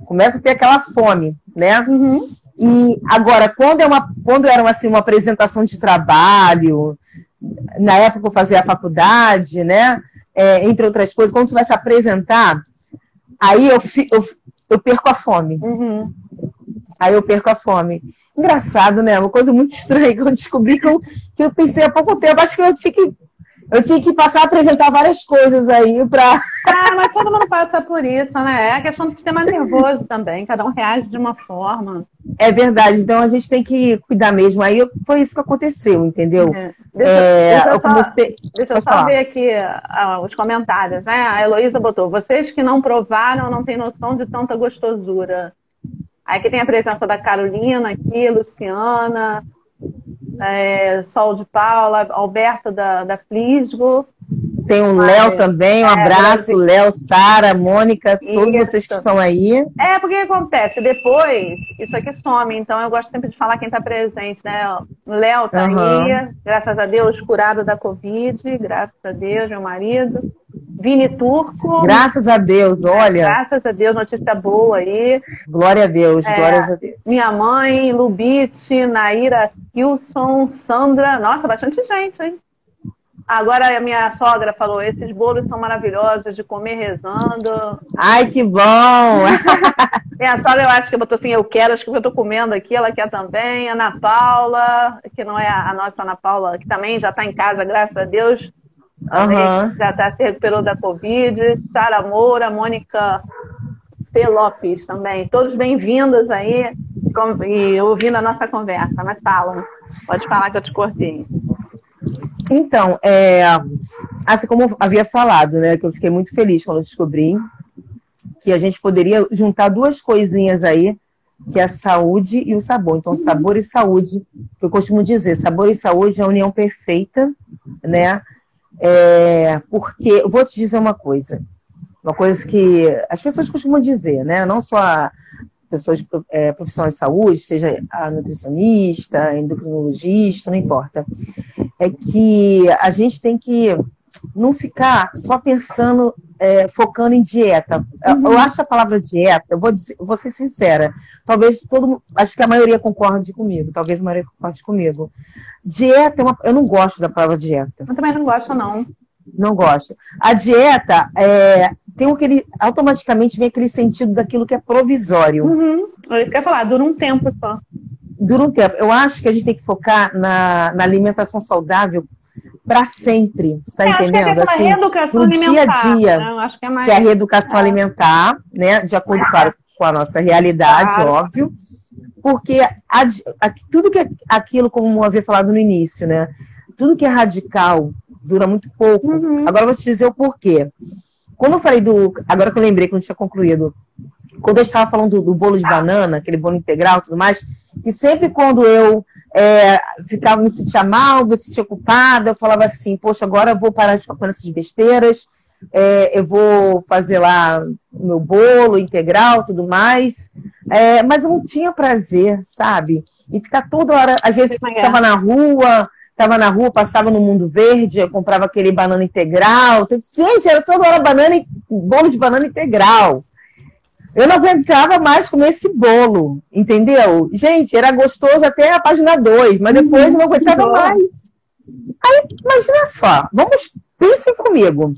começo a ter aquela fome, né? Uhum. E agora, quando, é uma, quando era assim, uma apresentação de trabalho, na época eu fazia a faculdade, né? É, entre outras coisas, quando você vai se apresentar, aí eu, eu, eu perco a fome. Uhum. Aí eu perco a fome. Engraçado, né? Uma coisa muito estranha que eu descobri que eu, que eu pensei há pouco tempo. Acho que eu tinha que eu tinha que passar a apresentar várias coisas aí para. Ah, mas todo mundo passa por isso, né? É a questão do sistema nervoso também, cada um reage de uma forma. É verdade, então a gente tem que cuidar mesmo. Aí foi isso que aconteceu, entendeu? É. Deixa, é, deixa eu, eu comecei. Só, deixa eu só ver aqui uh, os comentários, né? A Heloísa botou: vocês que não provaram não têm noção de tanta gostosura. Aí que tem a presença da Carolina aqui, Luciana, é, Sol de Paula, Alberto da, da Flisgo. Tem o Léo também, um é, abraço, Léo, Sara, Mônica, todos isso. vocês que estão aí. É, porque acontece, depois, isso aqui some, então eu gosto sempre de falar quem está presente, né? O Léo tá uhum. aí, graças a Deus, curado da Covid, graças a Deus, meu marido. Vini Turco. Graças a Deus, olha. Graças a Deus, notícia boa aí. Glória a Deus, é, glórias a Deus. Minha mãe, Lubite, Naira Kilson, Sandra. Nossa, bastante gente, hein? Agora a minha sogra falou: esses bolos são maravilhosos de comer rezando. Ai, que bom! minha sogra, eu acho que botou assim: eu quero, acho que eu estou comendo aqui, ela quer também. Ana Paula, que não é a nossa Ana Paula, que também já está em casa, graças a Deus. Uhum. Já tá, se recuperou da Covid. Sara Moura, Mônica P. Lopes também. Todos bem-vindos aí. e ouvindo a nossa conversa. Mas fala, pode falar que eu te cortei. Então, é, assim como havia falado, né, que eu fiquei muito feliz quando eu descobri que a gente poderia juntar duas coisinhas aí, que é a saúde e o sabor. Então, sabor e saúde, que eu costumo dizer, sabor e saúde é a união perfeita, né? É, porque, vou te dizer uma coisa, uma coisa que as pessoas costumam dizer, né? Não só pessoas é, profissionais de saúde, seja a nutricionista, endocrinologista, não importa, é que a gente tem que não ficar só pensando, é, focando em dieta. Uhum. Eu acho a palavra dieta, eu vou, dizer, vou ser sincera, talvez todo acho que a maioria concorde comigo, talvez a maioria concorde comigo. Dieta, é uma, eu não gosto da palavra dieta. Eu também não gosto, não. Não gosto. A dieta é, tem aquele, automaticamente vem aquele sentido daquilo que é provisório. Uhum. Eu ia falar, dura um tempo só. Dura um tempo. Eu acho que a gente tem que focar na, na alimentação saudável para sempre. Você está é, entendendo? Acho que é assim, no dia a dia. Né? Acho que, é mais... que é a reeducação é. alimentar, né? De acordo claro, com a nossa realidade, claro. óbvio. Porque a, a, tudo que é aquilo, como eu havia falado no início, né? Tudo que é radical dura muito pouco. Uhum. Agora eu vou te dizer o porquê. Quando eu falei do. Agora que eu lembrei, quando tinha concluído, quando eu estava falando do, do, bolo de banana, aquele bolo integral e tudo mais, e sempre quando eu é, ficava, me sentia mal, me sentia culpada, eu falava assim, poxa, agora eu vou parar de ficar com essas besteiras, é, eu vou fazer lá o meu bolo integral tudo mais. É, mas eu não tinha prazer, sabe? E ficar toda hora, às vezes estava na rua, estava na rua, passava no Mundo Verde, eu comprava aquele banana integral. Gente, era toda hora banana, bolo de banana integral. Eu não aguentava mais comer esse bolo, entendeu? Gente, era gostoso até a página 2, mas depois eu não aguentava mais. Aí, imagina só, vamos, pensem comigo.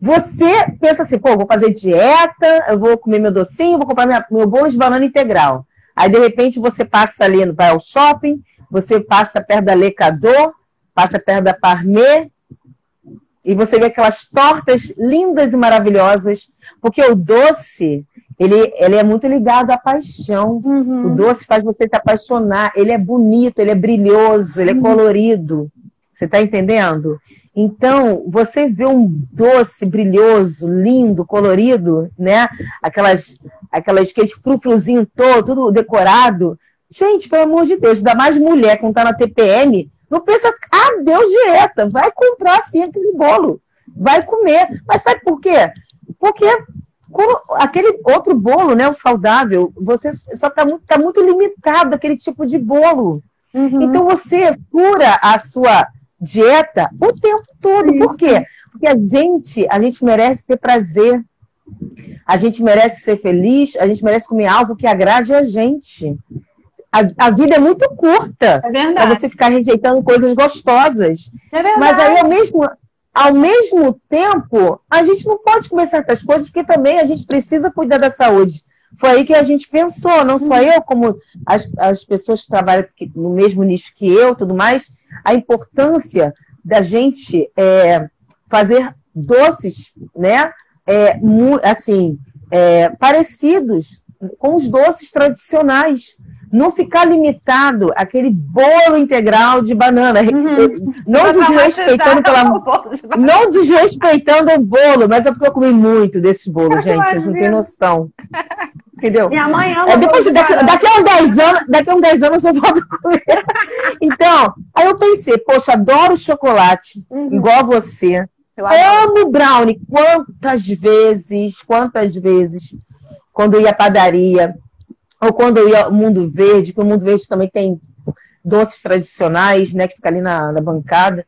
Você pensa assim, pô, vou fazer dieta, eu vou comer meu docinho, vou comprar minha, meu bolo de banana integral. Aí, de repente, você passa ali, vai ao shopping, você passa perto da Lecador, passa perto da Parmê, e você vê aquelas tortas lindas e maravilhosas, porque o doce, ele, ele é muito ligado à paixão. Uhum. O doce faz você se apaixonar. Ele é bonito, ele é brilhoso, ele é uhum. colorido. Você está entendendo? Então, você vê um doce brilhoso, lindo, colorido, né? Aquelas, aquelas aquele frufruzinho todo, tudo decorado. Gente, pelo amor de Deus, ainda mais mulher quando tá na TPM, não pensa, ah, Deus dieta, vai comprar sim aquele bolo, vai comer. Mas sabe por quê? Porque aquele outro bolo, né, o saudável, você só está muito, tá muito limitado aquele tipo de bolo. Uhum. Então você cura a sua dieta o tempo todo. Sim. Por quê? Porque a gente, a gente merece ter prazer. A gente merece ser feliz, a gente merece comer algo que agrade a gente. A, a vida é muito curta é para você ficar rejeitando coisas gostosas. É Mas aí, ao mesmo, ao mesmo tempo, a gente não pode comer certas coisas, porque também a gente precisa cuidar da saúde. Foi aí que a gente pensou, não só eu, como as, as pessoas que trabalham no mesmo nicho que eu, tudo mais, a importância da gente é, fazer doces, né? É, assim, é, parecidos com os doces tradicionais não ficar limitado àquele bolo integral de banana, uhum. não desrespeitando pela, não desrespeitando o bolo, mas é porque eu comi muito desse bolo, gente, vocês não têm noção. Entendeu? Minha mãe ama é, depois, daqui, daqui, a uns 10 anos, daqui a uns 10 anos eu volto a comer. Então, aí eu pensei, poxa, adoro chocolate, uhum. igual a você. Eu amo brownie. Quantas vezes, quantas vezes, quando eu ia à padaria, ou quando eu ia ao Mundo Verde, que o Mundo Verde também tem doces tradicionais, né, que fica ali na, na bancada.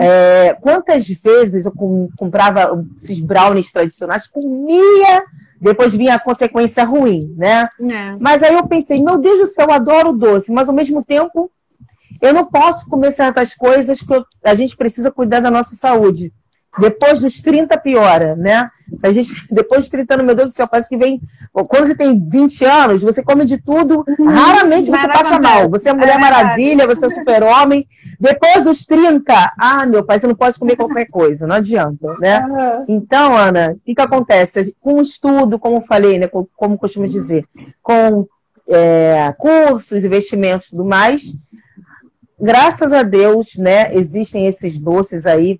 É, quantas vezes eu comprava esses brownies tradicionais, comia, depois vinha a consequência ruim, né? É. Mas aí eu pensei, meu Deus do céu, eu adoro doce, mas ao mesmo tempo eu não posso comer certas coisas que eu, a gente precisa cuidar da nossa saúde. Depois dos 30 piora, né? Se a gente, depois dos 30 anos, meu Deus do céu, parece que vem. Quando você tem 20 anos, você come de tudo, uhum. raramente você passa mal. Você é Mulher é Maravilha, você é super-homem. Depois dos 30, ah, meu pai, você não pode comer qualquer coisa, não adianta, né? Uhum. Então, Ana, o que, que acontece? Com o estudo, como eu falei, né? Como, como costumo dizer, com é, cursos, investimentos e tudo mais. Graças a Deus, né, existem esses doces aí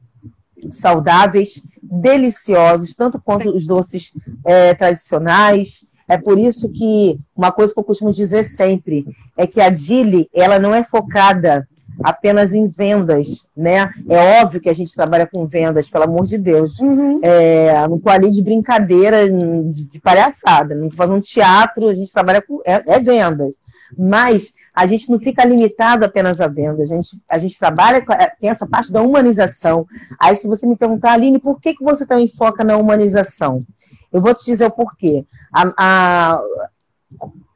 saudáveis, deliciosos, tanto quanto os doces é, tradicionais. É por isso que uma coisa que eu costumo dizer sempre é que a Dili ela não é focada apenas em vendas, né? É óbvio que a gente trabalha com vendas, pelo amor de Deus. Uhum. É, não estou ali de brincadeira, de, de palhaçada. Não estou fazendo teatro, a gente trabalha com é, é, vendas. Mas a gente não fica limitado apenas a vendas. A gente, a gente trabalha, tem essa parte da humanização. Aí, se você me perguntar, Aline, por que, que você também foca na humanização? Eu vou te dizer o porquê. A, a,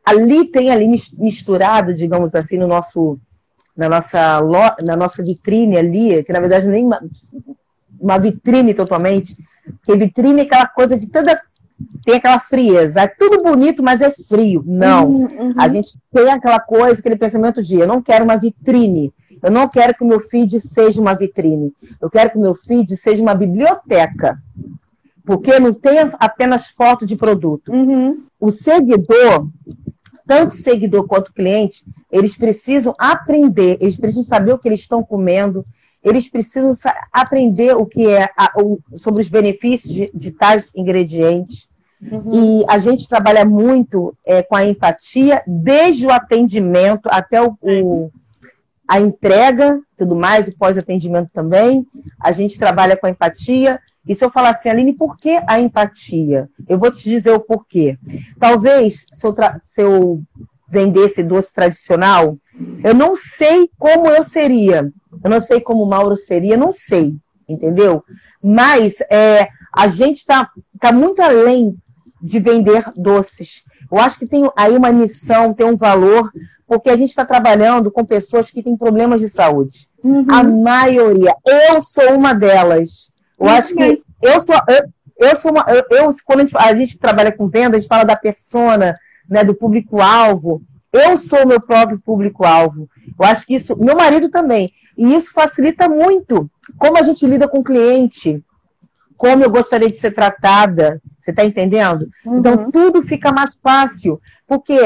ali tem ali misturado, digamos assim, no nosso na nossa, na nossa vitrine ali, que na verdade nem uma, uma vitrine totalmente, porque vitrine é aquela coisa de toda. Tem aquela frieza, é tudo bonito, mas é frio. Não. Uhum, uhum. A gente tem aquela coisa, aquele pensamento de eu não quero uma vitrine, eu não quero que o meu feed seja uma vitrine, eu quero que o meu feed seja uma biblioteca. Porque não tem apenas foto de produto. Uhum. O seguidor, tanto seguidor quanto cliente, eles precisam aprender, eles precisam saber o que eles estão comendo, eles precisam aprender o que é a, o, sobre os benefícios de, de tais ingredientes. Uhum. E a gente trabalha muito é, com a empatia, desde o atendimento até o, o a entrega, tudo mais, o pós-atendimento também. A gente trabalha com a empatia. E se eu falar assim, Aline, por que a empatia? Eu vou te dizer o porquê. Talvez, se eu, se eu vendesse doce tradicional, eu não sei como eu seria. Eu não sei como o Mauro seria, não sei, entendeu? Mas é, a gente está tá muito além de vender doces. Eu acho que tem aí uma missão, tem um valor, porque a gente está trabalhando com pessoas que têm problemas de saúde. Uhum. A maioria. Eu sou uma delas. Eu acho que eu sou, eu, eu sou uma, eu, eu, quando a gente, a gente, trabalha com venda, a gente fala da persona, né, do público-alvo. Eu sou o meu próprio público-alvo. Eu acho que isso, meu marido também. E isso facilita muito como a gente lida com o cliente, como eu gostaria de ser tratada. Você está entendendo? Uhum. Então, tudo fica mais fácil. Porque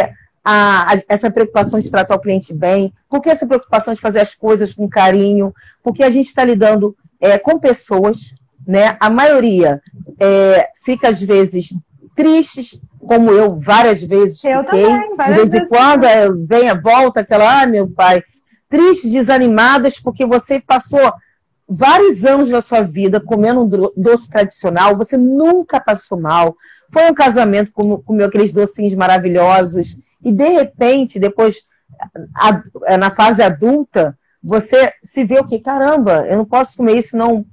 a, a, essa preocupação de tratar o cliente bem, porque essa preocupação de fazer as coisas com carinho, porque a gente está lidando é, com pessoas né? A maioria é, fica às vezes tristes, como eu várias vezes eu fiquei. Também, várias de vez em quando é, vem a volta aquela, ah, meu pai, tristes, desanimadas, porque você passou vários anos da sua vida comendo um doce tradicional, você nunca passou mal. Foi um casamento, com, comeu aqueles docinhos maravilhosos, e de repente, depois, a, na fase adulta, você se vê o que? Caramba, eu não posso comer isso, não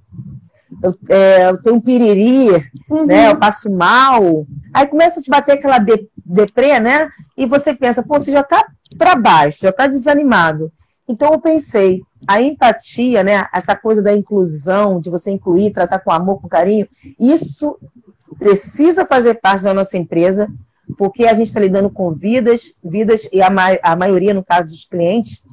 eu, é, eu tenho um piriri, uhum. né? Eu passo mal. Aí começa a te bater aquela de, deprê, né? E você pensa, pô, você já está para baixo, já está desanimado. Então eu pensei, a empatia, né? Essa coisa da inclusão, de você incluir, tratar com amor, com carinho, isso precisa fazer parte da nossa empresa, porque a gente está lidando com vidas, vidas, e a, ma a maioria, no caso dos clientes,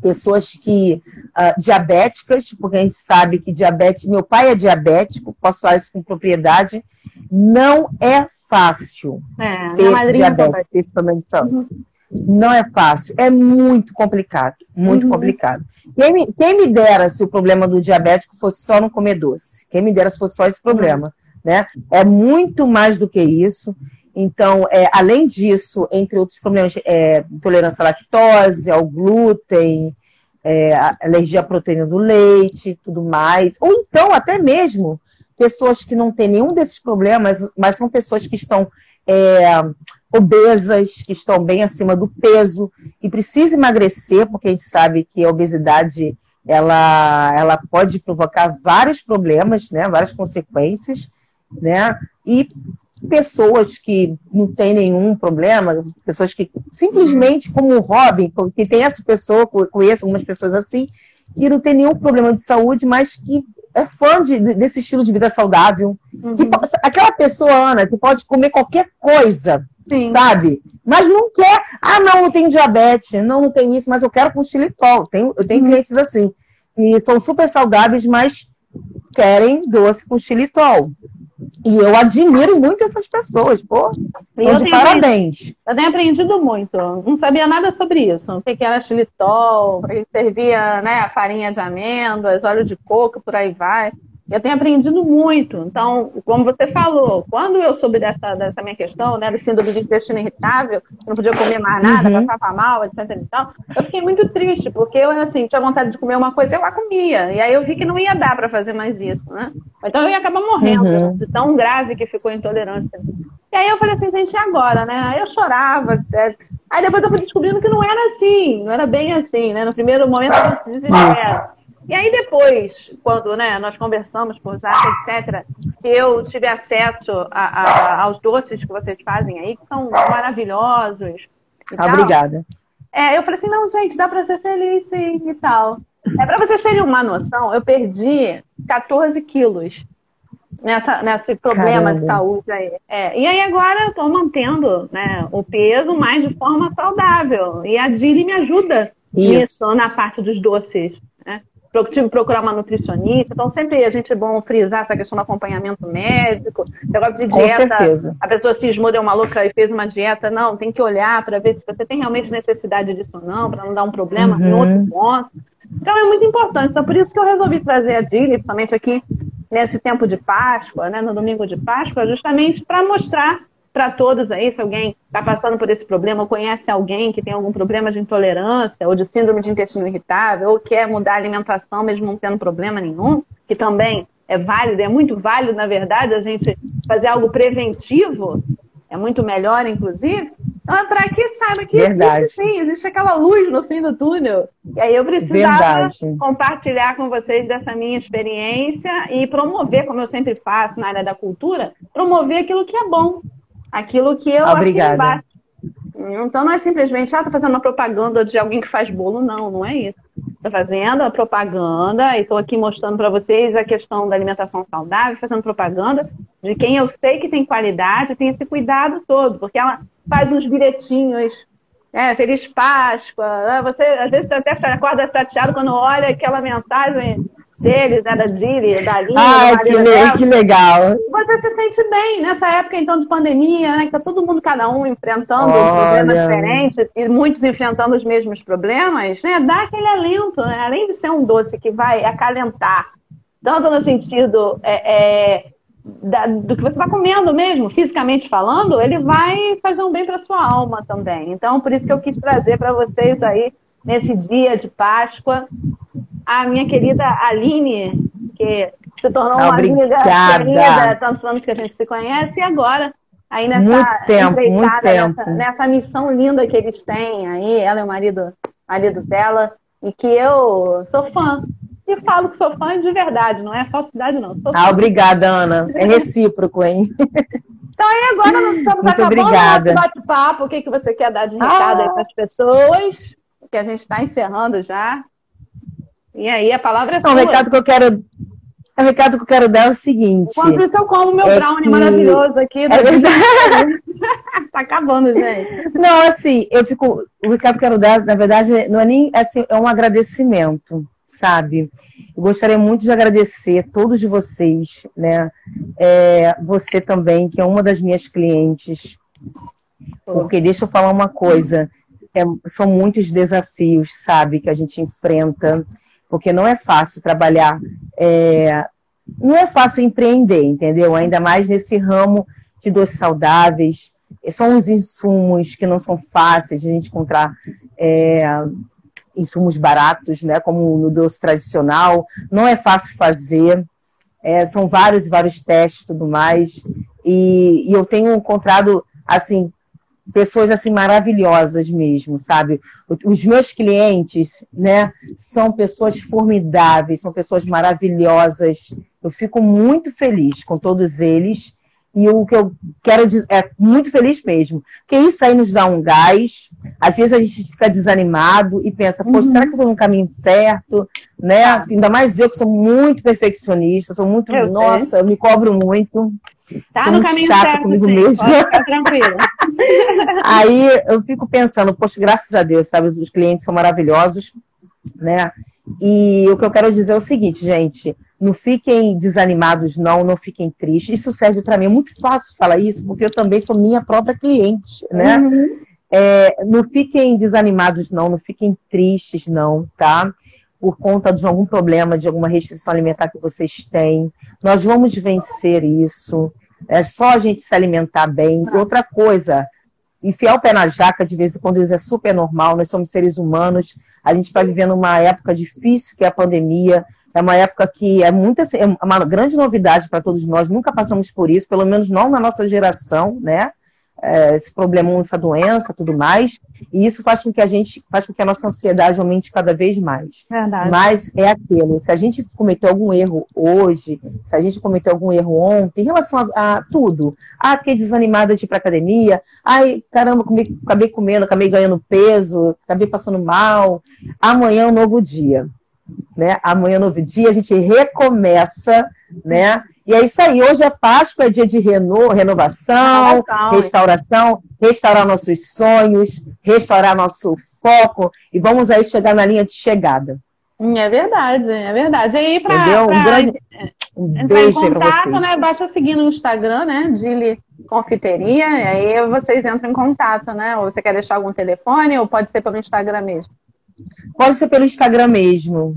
pessoas que uh, diabéticas, porque a gente sabe que diabetes, meu pai é diabético, posso falar isso com propriedade, não é fácil é, ter diabetes, ter esse problema de saúde. Uhum. Não é fácil, é muito complicado, muito uhum. complicado. Quem me, quem me, dera se o problema do diabético fosse só não comer doce? Quem me dera se fosse só esse problema, né? É muito mais do que isso. Então, é, além disso, entre outros problemas, é, intolerância à lactose, ao glúten, é, alergia à proteína do leite, tudo mais. Ou então, até mesmo, pessoas que não têm nenhum desses problemas, mas são pessoas que estão é, obesas, que estão bem acima do peso, e precisam emagrecer, porque a gente sabe que a obesidade ela, ela pode provocar vários problemas, né, várias consequências, né, e pessoas que não têm nenhum problema, pessoas que simplesmente como o Robin, que tem essa pessoa, conheço algumas pessoas assim, que não tem nenhum problema de saúde, mas que é fã de, desse estilo de vida saudável. Uhum. Que, aquela pessoa, Ana, que pode comer qualquer coisa, Sim. sabe? Mas não quer, ah, não, não tenho diabetes, não, não tenho isso, mas eu quero com xilitol. Eu tenho, eu tenho uhum. clientes assim, que são super saudáveis, mas querem doce com xilitol E eu admiro muito essas pessoas, pô. Eu de parabéns. Eu tenho aprendido muito. Não sabia nada sobre isso. O que era xilitol, para que servia né, a farinha de amêndoas, óleo de coco, por aí vai. Eu tenho aprendido muito. Então, como você falou, quando eu soube dessa, dessa minha questão, né, do síndrome de intestino irritável, não podia comer mais nada, uhum. passava mal, etc. E tal, eu fiquei muito triste, porque eu, assim, tinha vontade de comer uma coisa, eu lá comia. E aí eu vi que não ia dar para fazer mais isso, né? Então eu ia acabar morrendo, uhum. de tão grave que ficou a intolerância. E aí eu falei assim, gente, e agora, né? Aí eu chorava. Aí depois eu fui descobrindo que não era assim, não era bem assim, né? No primeiro momento eu se desespero. E aí depois, quando né, nós conversamos por zap, etc., eu tive acesso a, a, aos doces que vocês fazem aí, que são maravilhosos. Obrigada. É, eu falei assim, não, gente, dá para ser feliz sim e tal. É para vocês terem uma noção, eu perdi 14 quilos nessa, nesse problema Caramba. de saúde aí. É, e aí agora eu estou mantendo né, o peso, mas de forma saudável. E a Dili me ajuda Isso. nisso, na parte dos doces tive que procurar uma nutricionista. Então, sempre a gente é bom frisar essa questão do acompanhamento médico, negócio de dieta. Com certeza. A pessoa cismou, deu uma louca e fez uma dieta. Não, tem que olhar para ver se você tem realmente necessidade disso ou não, para não dar um problema uhum. outro ponto. Então, é muito importante. Então, por isso que eu resolvi trazer a Dili, principalmente aqui nesse tempo de Páscoa, né, no domingo de Páscoa, justamente para mostrar para todos aí, se alguém está passando por esse problema, ou conhece alguém que tem algum problema de intolerância ou de síndrome de intestino irritável, ou quer mudar a alimentação mesmo não tendo problema nenhum, que também é válido, é muito válido, na verdade, a gente fazer algo preventivo, é muito melhor, inclusive. Então, é para que saiba que existe, sim, existe aquela luz no fim do túnel. E aí eu precisava Verdade. compartilhar com vocês dessa minha experiência e promover, como eu sempre faço na área da cultura, promover aquilo que é bom, aquilo que eu Obrigada. Então não é simplesmente, ah, tá fazendo uma propaganda de alguém que faz bolo, não, não é isso. Tô fazendo a propaganda e estou aqui mostrando para vocês a questão da alimentação saudável, fazendo propaganda de quem eu sei que tem qualidade, tem esse cuidado todo, porque ela faz uns bilhetinhos, é, Feliz Páscoa, né? você às vezes até acorda chateado quando olha aquela mensagem deles, né, da Dili, da Aline, Ai, que, le que, legal. Você se sente bem nessa época, então, de pandemia, né, que tá todo mundo, cada um, enfrentando Olha. problemas diferentes e muitos enfrentando os mesmos problemas, né, dá aquele alento, né, além de ser um doce que vai acalentar, tanto no sentido é, é, da, do que você está comendo mesmo, fisicamente falando, ele vai fazer um bem para sua alma também. Então, por isso que eu quis trazer para vocês aí, nesse dia de Páscoa, a minha querida Aline, que se tornou uma amiga querida, tantos anos que a gente se conhece, e agora, aí nessa muito tempo, muito tempo. Nessa, nessa, missão linda que eles têm aí, ela e o marido, marido dela, e que eu sou fã. E falo que sou fã de verdade, não é falsidade, não. Sou ah, obrigada, Ana. É recíproco, hein? Então aí agora nós estamos Muito acabando obrigada. o bate-papo. O que, que você quer dar de recado ah. aí para as pessoas? Que a gente está encerrando já. E aí a palavra é Não, sua. O recado que eu quero o recado que eu quero dar é o seguinte. Enquanto eu como meu é brownie que... maravilhoso aqui. É verdade. tá acabando, gente. Não, assim, eu fico. O recado que eu quero dar, na verdade, não é nem assim, é um agradecimento, sabe? Eu gostaria muito de agradecer a todos vocês, né? É, você também, que é uma das minhas clientes. Porque deixa eu falar uma coisa. É, são muitos desafios, sabe, que a gente enfrenta porque não é fácil trabalhar, é, não é fácil empreender, entendeu? Ainda mais nesse ramo de doces saudáveis. São os insumos que não são fáceis de a gente encontrar é, insumos baratos, né? Como no doce tradicional. Não é fácil fazer. É, são vários e vários testes tudo mais. E, e eu tenho encontrado, assim, pessoas assim maravilhosas mesmo, sabe? Os meus clientes, né, são pessoas formidáveis, são pessoas maravilhosas. Eu fico muito feliz com todos eles. E o que eu quero dizer é muito feliz mesmo, porque isso aí nos dá um gás. Às vezes a gente fica desanimado e pensa, pô, uhum. será que eu estou no caminho certo? Né? Ainda mais eu que sou muito perfeccionista, sou muito, eu nossa, sei. eu me cobro muito. Tá Sou no muito caminho chata certo, comigo mesmo. tranquilo. Aí eu fico pensando, poxa, graças a Deus, sabe, os clientes são maravilhosos, né? E o que eu quero dizer é o seguinte, gente, Não fiquem desanimados, não, não fiquem tristes. Isso serve para mim. É muito fácil falar isso, porque eu também sou minha própria cliente, né? Uhum. É, não fiquem desanimados, não, não fiquem tristes, não, tá? Por conta de algum problema, de alguma restrição alimentar que vocês têm. Nós vamos vencer isso. É só a gente se alimentar bem. E outra coisa, enfiar o pé na jaca de vez em quando isso é super normal, nós somos seres humanos, a gente está vivendo uma época difícil, que é a pandemia, é uma época que é, muita, é uma grande novidade para todos nós, nunca passamos por isso, pelo menos não na nossa geração, né? é, esse problema, essa doença, tudo mais, e isso faz com que a gente, faz com que a nossa ansiedade aumente cada vez mais. Verdade. Mas é aquilo, se a gente cometeu algum erro hoje, se a gente cometeu algum erro ontem, em relação a, a tudo, ah, fiquei desanimada de ir para academia, ai, caramba, comi, acabei comendo, acabei ganhando peso, acabei passando mal, amanhã é um novo dia. Né? Amanhã é novo dia, a gente recomeça, né? E é isso aí. Hoje é Páscoa, é dia de reno, renovação, restauração, restaurar nossos sonhos, restaurar nosso foco e vamos aí chegar na linha de chegada. Hum, é verdade, é verdade. E aí, para um, grande... um beijo para vocês. Né, basta seguir no Instagram, né? Dili Confiteria, e aí vocês entram em contato, né? Ou você quer deixar algum telefone, ou pode ser pelo Instagram mesmo? Pode ser pelo Instagram mesmo.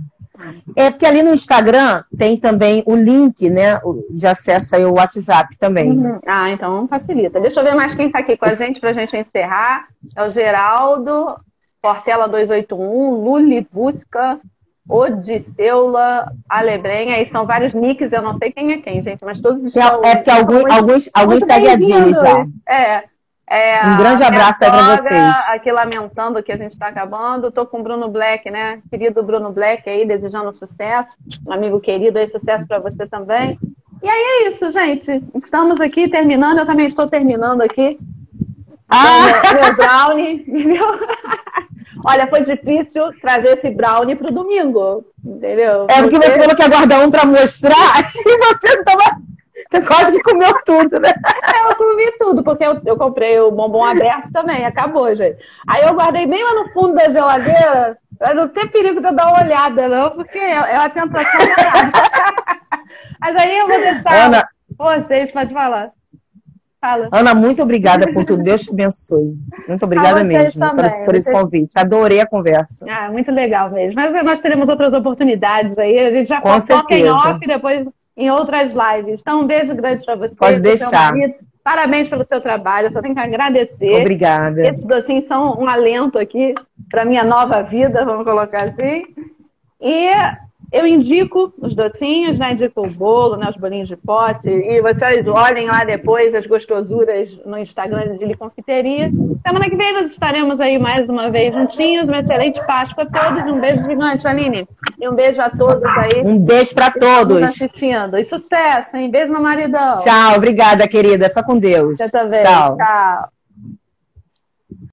É porque ali no Instagram tem também o link, né, de acesso ao WhatsApp também. Uhum. Ah, então facilita. Deixa eu ver mais quem está aqui com a gente para a gente encerrar. É o Geraldo, Portela 281, Luli Busca, Odiceula, Alebrenha, aí são vários nicks, eu não sei quem é quem, gente, mas todos estão... É, é porque alguns, alguns, alguns seguem a Dini já. É, é, um grande abraço aí para vocês. Aqui lamentando que a gente está acabando. Estou com o Bruno Black, né? Querido Bruno Black aí, desejando sucesso. Um amigo querido aí, sucesso para você também. E aí é isso, gente. Estamos aqui terminando. Eu também estou terminando aqui. Ah! Meu, meu brownie, entendeu? Olha, foi difícil trazer esse brownie para o domingo, entendeu? É porque você, você falou que ia guardar um para mostrar e você não tava você quase que comeu tudo, né? É, eu comi tudo, porque eu, eu comprei o bombom aberto também, acabou, gente. Aí eu guardei bem lá no fundo da geladeira, pra não ter perigo de eu dar uma olhada, não, porque é, é uma tentação Mas aí eu vou deixar Ana, vocês, pode falar. Fala. Ana, muito obrigada por tudo. Deus te abençoe. Muito obrigada mesmo também. por, esse, por esse convite. Adorei a conversa. Ah, muito legal mesmo. Mas nós teremos outras oportunidades aí. A gente já coloca em off, depois em outras lives. Então, um beijo grande para você. Pode deixar. Parabéns pelo seu trabalho, eu só tenho que agradecer. Obrigada. Esses docinhos são um alento aqui para minha nova vida, vamos colocar assim. E eu indico os docinhos, né? Indico o bolo, né? Os bolinhos de pote. E vocês olhem lá depois as gostosuras no Instagram de Confiteria. Semana que vem nós estaremos aí mais uma vez juntinhos. Uma excelente Páscoa a todos. Um beijo gigante, Aline. E um beijo a todos aí. Um beijo para todos. assistindo. E sucesso, hein? Beijo no maridão. Tchau, obrigada, querida. Fica com Deus. Você também. Tchau. Tchau.